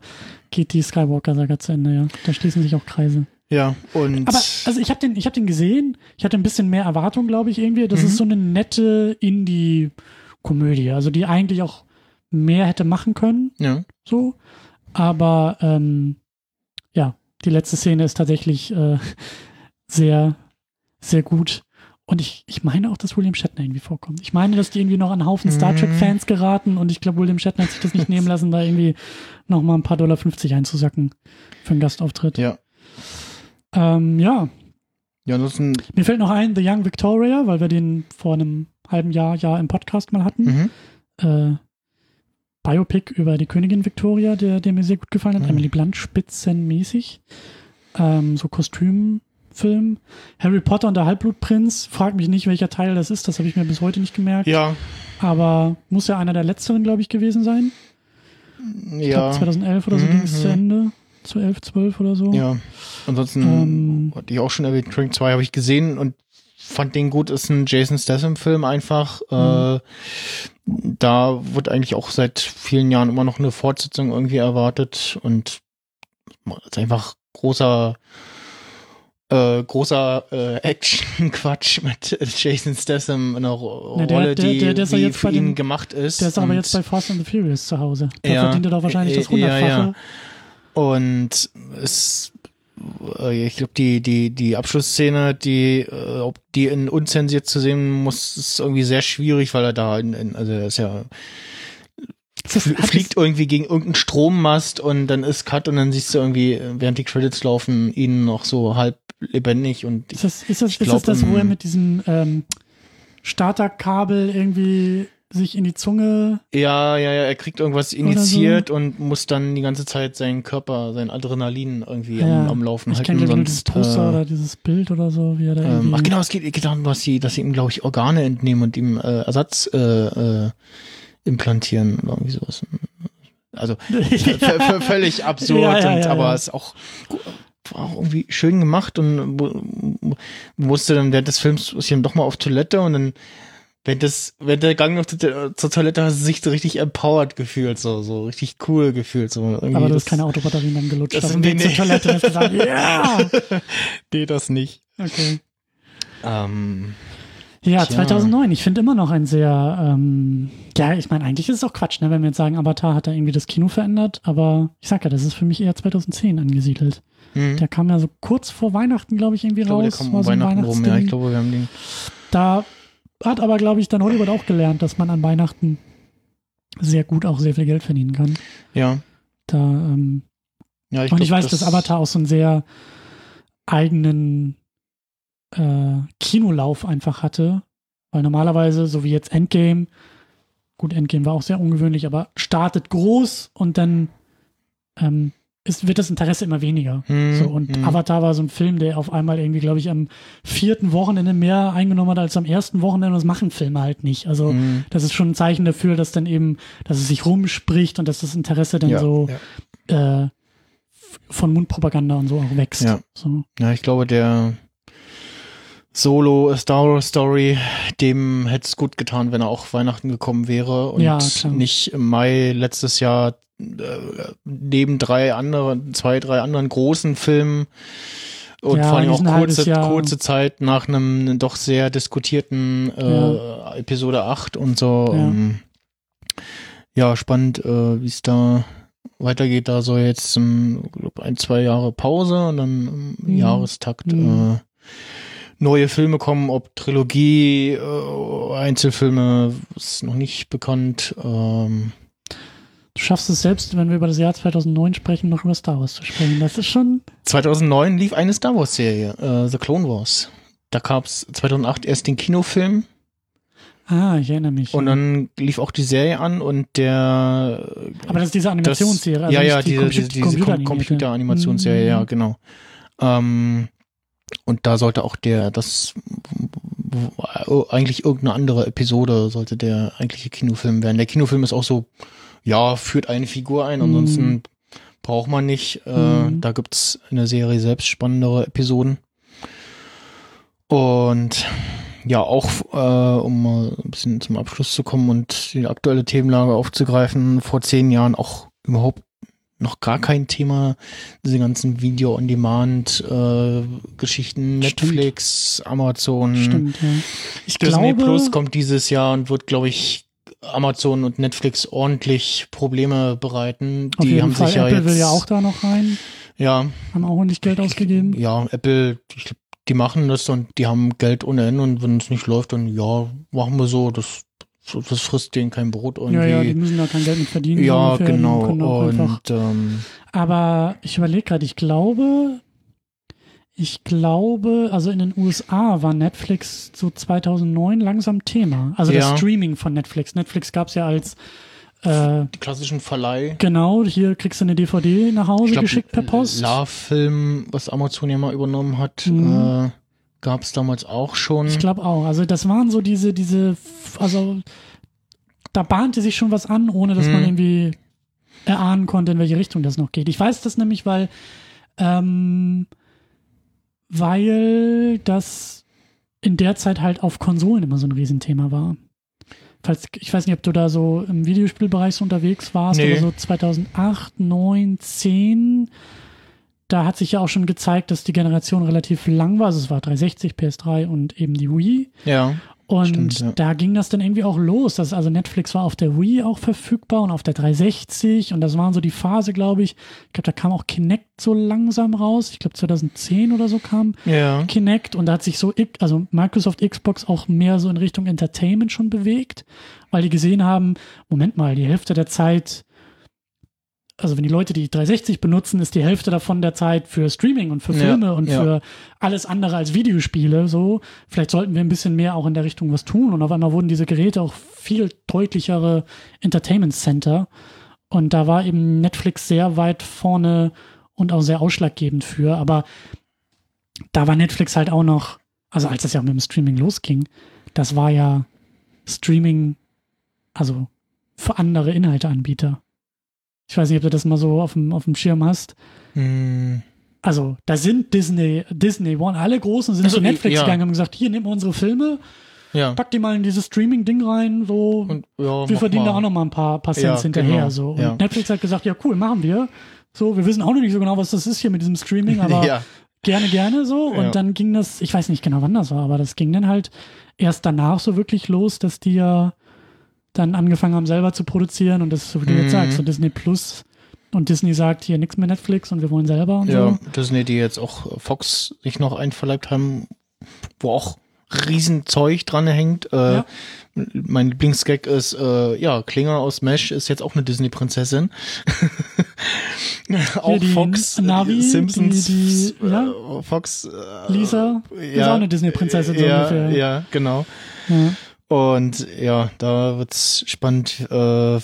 geht die Skywalker-Saga zu Ende, ja. Da schließen sich auch Kreise. Ja und Aber also ich habe den, ich habe den gesehen. Ich hatte ein bisschen mehr Erwartung, glaube ich, irgendwie. Das Mhm. ist so eine nette Indie-Komödie, also die eigentlich auch mehr hätte machen können, ja. so. Aber ähm, ja, die letzte Szene ist tatsächlich äh, sehr, sehr gut. Und ich, ich meine auch, dass William Shatner irgendwie vorkommt. Ich meine, dass die irgendwie noch an Haufen Star Mhm. Trek-Fans geraten und ich glaube, William Shatner hat sich das nicht nehmen lassen, da irgendwie noch mal ein paar Dollar 50 einzusacken für einen Gastauftritt. ja. Ähm, ja, Ja, ansonsten mir fällt noch ein, The Young Victoria, weil wir den vor einem halben Jahr, Jahr im Podcast mal hatten. mhm. Äh, Biopic über die Königin Victoria, der, der mir sehr gut gefallen hat. Mhm. Emily Blunt spitzenmäßig. Ähm, so Kostümfilm. Harry Potter und der Halbblutprinz. Frag mich nicht, welcher Teil das ist. Das habe ich mir bis heute nicht gemerkt. ja, Aber muss ja einer der letzteren, glaube ich, gewesen sein. Ich ja. glaube 2011 oder so Mhm, ging es zu. Ende. Zu 11, 12 oder so. Ja. Ansonsten Ähm, hatte ich auch schon erwähnt, Training 2 habe ich gesehen und fand den gut. Ist ein Jason Statham-Film einfach. Mhm. Äh, da wird eigentlich auch seit vielen Jahren immer noch eine Fortsetzung irgendwie erwartet und ist einfach großer äh, großer äh, Action-Quatsch mit Jason Statham in einer Ro Na, der- Rolle, die der- der ist ja für ihn dem- gemacht ist. Der ist aber jetzt bei Fast and the Furious zu Hause. Da Ja, verdient er doch wahrscheinlich das äh, ja, Hundertfache. Und es, äh, ich glaube, die, die, die Abschlussszene, die, äh, ob die in unzensiert zu sehen muss, ist irgendwie sehr schwierig, weil er da, in, in, also er ist ja, fliegt irgendwie gegen irgendeinen Strommast und dann ist Cut und dann siehst du irgendwie, während die Credits laufen, ihn noch so halb lebendig und Ist das, ist das, Ich ist glaub, das, das, wo er im- mit diesem ähm, Starterkabel irgendwie sich in die Zunge. ja, ja, ja, er kriegt irgendwas so. initiiert und muss dann die ganze Zeit seinen Körper, sein Adrenalin irgendwie Ja, am, am Laufen Ich kenne halten. ich dieses sonst, Poster äh, oder dieses Bild oder so, wie er da Ähm, ach genau, es geht, geht darum, dass sie, dass sie ihm, glaube ich, Organe entnehmen und ihm äh, Ersatz äh, äh, implantieren oder irgendwie sowas. Also völlig absurd, Ja, ja, und, aber es ist auch war auch irgendwie schön gemacht und mu- musste dann während des Films dann doch mal auf Toilette und dann wenn das, wenn der Gang noch zur, zur Toilette hast sich so richtig empowered gefühlt, so, so richtig cool gefühlt, so. irgendwie Aber du hast keine Autobatterien dann gelutscht. Das dem nee, Weg zur nee. Toilette hast gesagt, ja! Nee, das nicht. Okay. Ähm, Ja, Tja. 2009. Ich finde immer noch ein sehr, ähm, ja, ich meine, eigentlich ist es auch Quatsch, ne, wenn wir jetzt sagen, Avatar hat da irgendwie das Kino verändert, aber ich sag ja, das ist für mich eher 2010 angesiedelt. hm. Der kam ja so kurz vor Weihnachten, glaube ich, irgendwie ich glaube, der raus. kam war um so Weihnachten rum, ja. Ich glaube, wir haben den. Da hat aber, glaube ich, dann Hollywood auch gelernt, dass man an Weihnachten sehr gut auch sehr viel Geld verdienen kann. Ja. Da, ähm, ja ich und ich glaub, weiß, dass Avatar auch so einen sehr eigenen äh, Kinolauf einfach hatte. Weil normalerweise, so wie jetzt Endgame, gut, Endgame war auch sehr ungewöhnlich, aber startet groß und dann ähm, ist, wird das Interesse immer weniger. Hm, So, und hm. Avatar war so ein Film, der auf einmal irgendwie, glaube ich, am vierten Wochenende mehr eingenommen hat als am ersten Wochenende. Und das machen Filme halt nicht. Also, Hm. das ist schon ein Zeichen dafür, dass dann eben, dass es sich rumspricht und dass das Interesse dann Ja, so ja. äh, von Mundpropaganda und so auch wächst. Ja. So. Ja, ich glaube, der Solo Star Wars Story, dem hätte es gut getan, wenn er auch Weihnachten gekommen wäre und Ja, nicht im Mai letztes Jahr neben drei anderen, zwei, drei anderen großen Filmen und Ja, vor allem auch kurze, kurze Zeit nach einem doch sehr diskutierten äh, Episode 8 und so. Ja. Ähm, ja, spannend, äh, wie es da weitergeht. Da soll jetzt ähm, glaub, ein, zwei Jahre Pause und dann im Mhm. Jahrestakt Mhm. äh, neue Filme kommen, ob Trilogie, äh, Einzelfilme, ist noch nicht bekannt. Ähm, Du schaffst es selbst, wenn wir über das Jahr 2009 sprechen, noch über Star Wars zu sprechen. Das ist schon. 2009 lief eine Star Wars Serie, äh, The Clone Wars. Da gab es 2008 erst den Kinofilm Ah, ich erinnere mich. und dann lief auch die Serie an und der Aber das ist diese Animationsserie. also ja, ja, die diese, Compu- diese, Computeranimationsserie, ja, Mhm. genau. Ähm, und da sollte auch der, das eigentlich irgendeine andere Episode sollte der eigentliche Kinofilm werden. Der Kinofilm ist auch so, ja, führt eine Figur ein, ansonsten Mhm. braucht man nicht. Äh, Mhm. Da gibt's in der Serie selbst spannendere Episoden. Und ja, auch äh, um mal ein bisschen zum Abschluss zu kommen und die aktuelle Themenlage aufzugreifen, vor zehn Jahren auch überhaupt noch gar kein Thema, diese ganzen Video-on-Demand-Geschichten, Stimmt. Netflix, Amazon, Stimmt, ja. Ich Disney glaube, Plus kommt dieses Jahr und wird, glaube ich, Amazon und Netflix ordentlich Probleme bereiten. auf Die haben Fall, sich ja Apple jetzt, will ja auch da noch rein, ja, haben auch ordentlich Geld ausgegeben. ja, Apple, ich die machen das und die haben Geld ohne Ende und wenn es nicht läuft, dann ja, machen wir so, das, das frisst denen kein Brot irgendwie. Ja, ja, die müssen da kein Geld mit verdienen. Ja, ungefähr. Genau. Und ähm, Aber ich überlege gerade, ich glaube, ich glaube, also in den USA war Netflix so 2009 langsam Thema. Also Ja. das Streaming von Netflix. Netflix gab es ja als, äh, die klassischen Verleih. genau, hier kriegst du eine DVD nach Hause glaub, geschickt per Post. Love-Film, was Amazon ja mal übernommen hat, Mhm. äh, gab es damals auch schon. Ich glaube auch. Also das waren so diese, diese, also da bahnte sich schon was an, ohne dass man Mhm. irgendwie erahnen konnte, in welche Richtung das noch geht. Ich weiß das nämlich, weil, ähm, weil das in der Zeit halt auf Konsolen immer so ein Riesenthema war. Falls, ich weiß nicht, ob du da so im Videospielbereich so unterwegs warst, Nee. aber so 2008, 9, 10, da hat sich ja auch schon gezeigt, dass die Generation relativ lang war. Also es war 360, PS3 und eben die Wii. ja. Und Stimmt, ja. da ging das dann irgendwie auch los. Das, also Netflix war auf der Wii auch verfügbar und auf der 360 und das waren so die Phase, glaube ich. Ich glaube, da kam auch Kinect so langsam raus. Ich glaube 2010 oder so kam Ja. Kinect und da hat sich so, also Microsoft Xbox auch mehr so in Richtung Entertainment schon bewegt, weil die gesehen haben, Moment mal, die Hälfte der Zeit, also wenn die Leute die 360 benutzen, ist die Hälfte davon der Zeit für Streaming und für Ja, Filme und ja. für alles andere als Videospiele, so. Vielleicht sollten wir ein bisschen mehr auch in der Richtung was tun und auf einmal wurden diese Geräte auch viel deutlichere Entertainment Center und da war eben Netflix sehr weit vorne und auch sehr ausschlaggebend für, aber da war Netflix halt auch noch, also als das ja mit dem Streaming losging, das war ja Streaming, also für andere Inhalteanbieter. Ich weiß nicht, ob du das mal so auf dem, auf dem Schirm hast. Hm, also da sind Disney, Disney One, alle Großen sind Also, zu Netflix ja. gegangen und haben gesagt, hier, nimm mal unsere Filme, Ja. pack die mal in dieses Streaming-Ding rein, so, Und, ja, wir verdienen mal. da auch noch mal ein paar, paar Cents Ja, hinterher. genau. So. Und. Netflix hat gesagt, ja cool, machen wir. So, wir wissen auch noch nicht so genau, was das ist hier mit diesem Streaming, aber gerne, gerne so. Und dann ging das, ich weiß nicht genau, wann das war, aber das ging dann halt erst danach so wirklich los, dass die ja dann angefangen haben, selber zu produzieren und das ist so, wie du Mhm. jetzt sagst, so Disney Plus und Disney sagt hier nichts mehr Netflix und wir wollen selber und Ja, so. Disney, die jetzt auch Fox sich noch einverleibt haben, wo auch Riesenzeug dran hängt. Äh, Ja. Mein Lieblingsgag ist, äh, ja, Klinger aus Mesh ist jetzt auch eine Disney-Prinzessin. auch die Fox, Navi, die Simpsons, die- die- ja. äh, Fox, äh, Lisa ist auch eine Disney-Prinzessin so ja, ungefähr. Ja, genau. Ja. Und ja, da wird's spannend. Äh,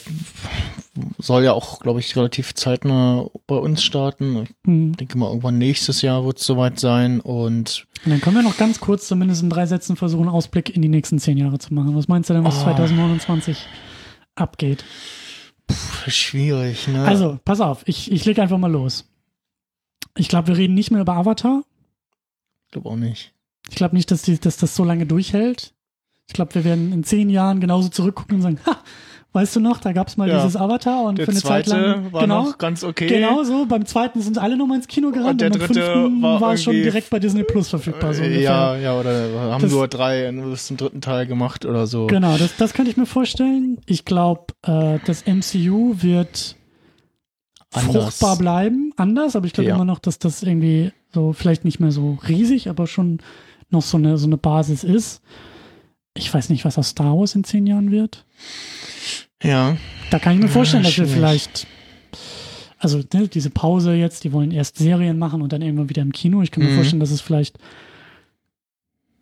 soll ja auch, glaube ich, relativ zeitnah bei uns starten. Ich denke mal, irgendwann nächstes Jahr wird's soweit sein. Und Und dann können wir noch ganz kurz, zumindest in drei Sätzen, versuchen, einen Ausblick in die nächsten zehn Jahre zu machen. Was meinst du denn, was Oh. 2029 abgeht? pff, schwierig, ne? Also, pass auf, ich, ich leg einfach mal los. Ich glaube, wir reden nicht mehr über Avatar. ich glaube auch nicht. Ich glaube nicht, dass, die, dass das so lange durchhält. Ich glaube, wir werden in zehn Jahren genauso zurückgucken und sagen, ha, weißt du noch, da gab es mal Ja. dieses Avatar und Der für eine Zeit lang. war genau, noch ganz okay. genau so. Beim zweiten sind alle nochmal ins Kino gerannt und, der beim dritte fünften war, es schon direkt bei Disney Plus verfügbar. So ungefähr. ja, ja, oder haben Das- nur drei bis zum dritten Teil gemacht oder so. Genau, das, das könnte ich mir vorstellen. Ich glaube, äh, das MCU wird Anders. fruchtbar bleiben, anders, aber ich glaube Ja. immer noch, dass das irgendwie so vielleicht nicht mehr so riesig, aber schon noch so eine, so eine Basis ist. Ich weiß nicht, was aus Star Wars in zehn Jahren wird. Ja, Da kann ich mir Ja, vorstellen, dass wir vielleicht, also ne, diese Pause jetzt, die wollen erst Serien machen und dann irgendwann wieder im Kino. Ich kann mir Mhm. vorstellen, dass es vielleicht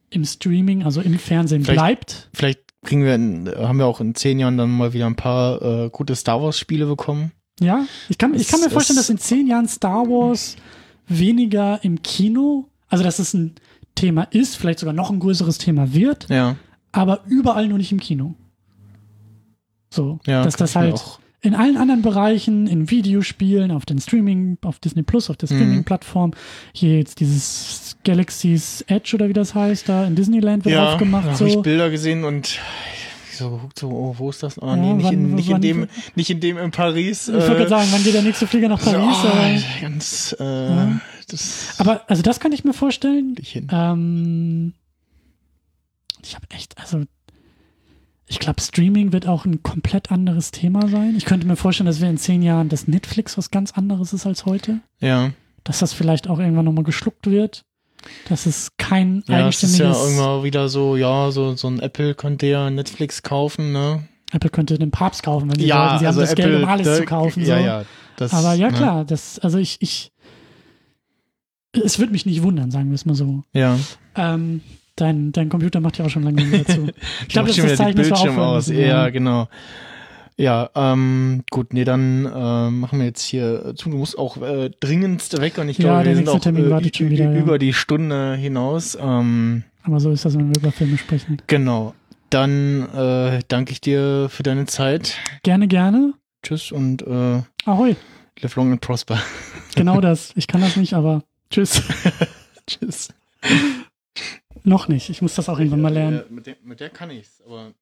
im Streaming, also im Fernsehen Vielleicht- bleibt. vielleicht kriegen wir, in, haben wir auch in zehn Jahren dann mal wieder ein paar äh, gute Star Wars Spiele bekommen. Ja, ich kann, ich kann mir vorstellen, dass in zehn Jahren Star Wars weniger im Kino, also dass es ein Thema ist, vielleicht sogar noch ein größeres Thema wird, Ja, aber überall nur nicht im Kino. So, ja. dass das ich halt in allen anderen Bereichen, in Videospielen, auf den Streaming, auf Disney Plus, auf der Mhm. Streaming-Plattform, hier jetzt dieses Galaxy's Edge oder wie das heißt, da in Disneyland wird ja, aufgemacht. da habe ich So. Bilder gesehen und so geguckt, so, oh, wo ist das? Ah, Ja, nee, nicht, wann- in, nicht, in wann- dem, nicht in dem in Paris. Ich wollte gerade sagen, wann geht der nächste Flieger nach so, Paris? oh, aber, ganz, äh, Ja. das aber also das kann ich mir vorstellen. nicht ich habe echt, also ich glaube, Streaming wird auch ein komplett anderes Thema sein. Ich könnte mir vorstellen, dass wir in zehn Jahren, dass Netflix was ganz anderes ist als heute. Ja, Dass das vielleicht auch irgendwann nochmal geschluckt wird. Dass es kein ja, es ist ja eigenständiges. irgendwann wieder so, ja, so, so ein Apple könnte ja Netflix kaufen, ne? Apple könnte den Papst kaufen, wenn sie wollten. Sie haben das Geld, um alles da- zu kaufen. Ja, so. ja. Das, Aber ja, ne? klar, das, also ich, ich, es wird mich nicht wundern, sagen wir es mal so. Ja. Ähm, dein, dein Computer macht ja auch schon lange nicht mehr zu. Ich glaube, das ist das Zeichen, aufhören aus. Ja, genau. Ja, ähm, gut, nee, dann äh, machen wir jetzt hier zu. Du musst auch äh, dringendst weg und ich Ja, glaube, der wir sind auch Termin äh, wieder, ja. über die Stunde hinaus. Ähm, Aber so ist das, wenn wir über Filme sprechen. genau. Dann äh, danke ich dir für deine Zeit. Gerne, gerne. Tschüss und äh, Ahoi. live long and prosper. Genau das. Ich kann das nicht, aber tschüss. Tschüss. Noch nicht. Ich muss das auch irgendwann mal lernen. Mit, der, mit der kann ich's, aber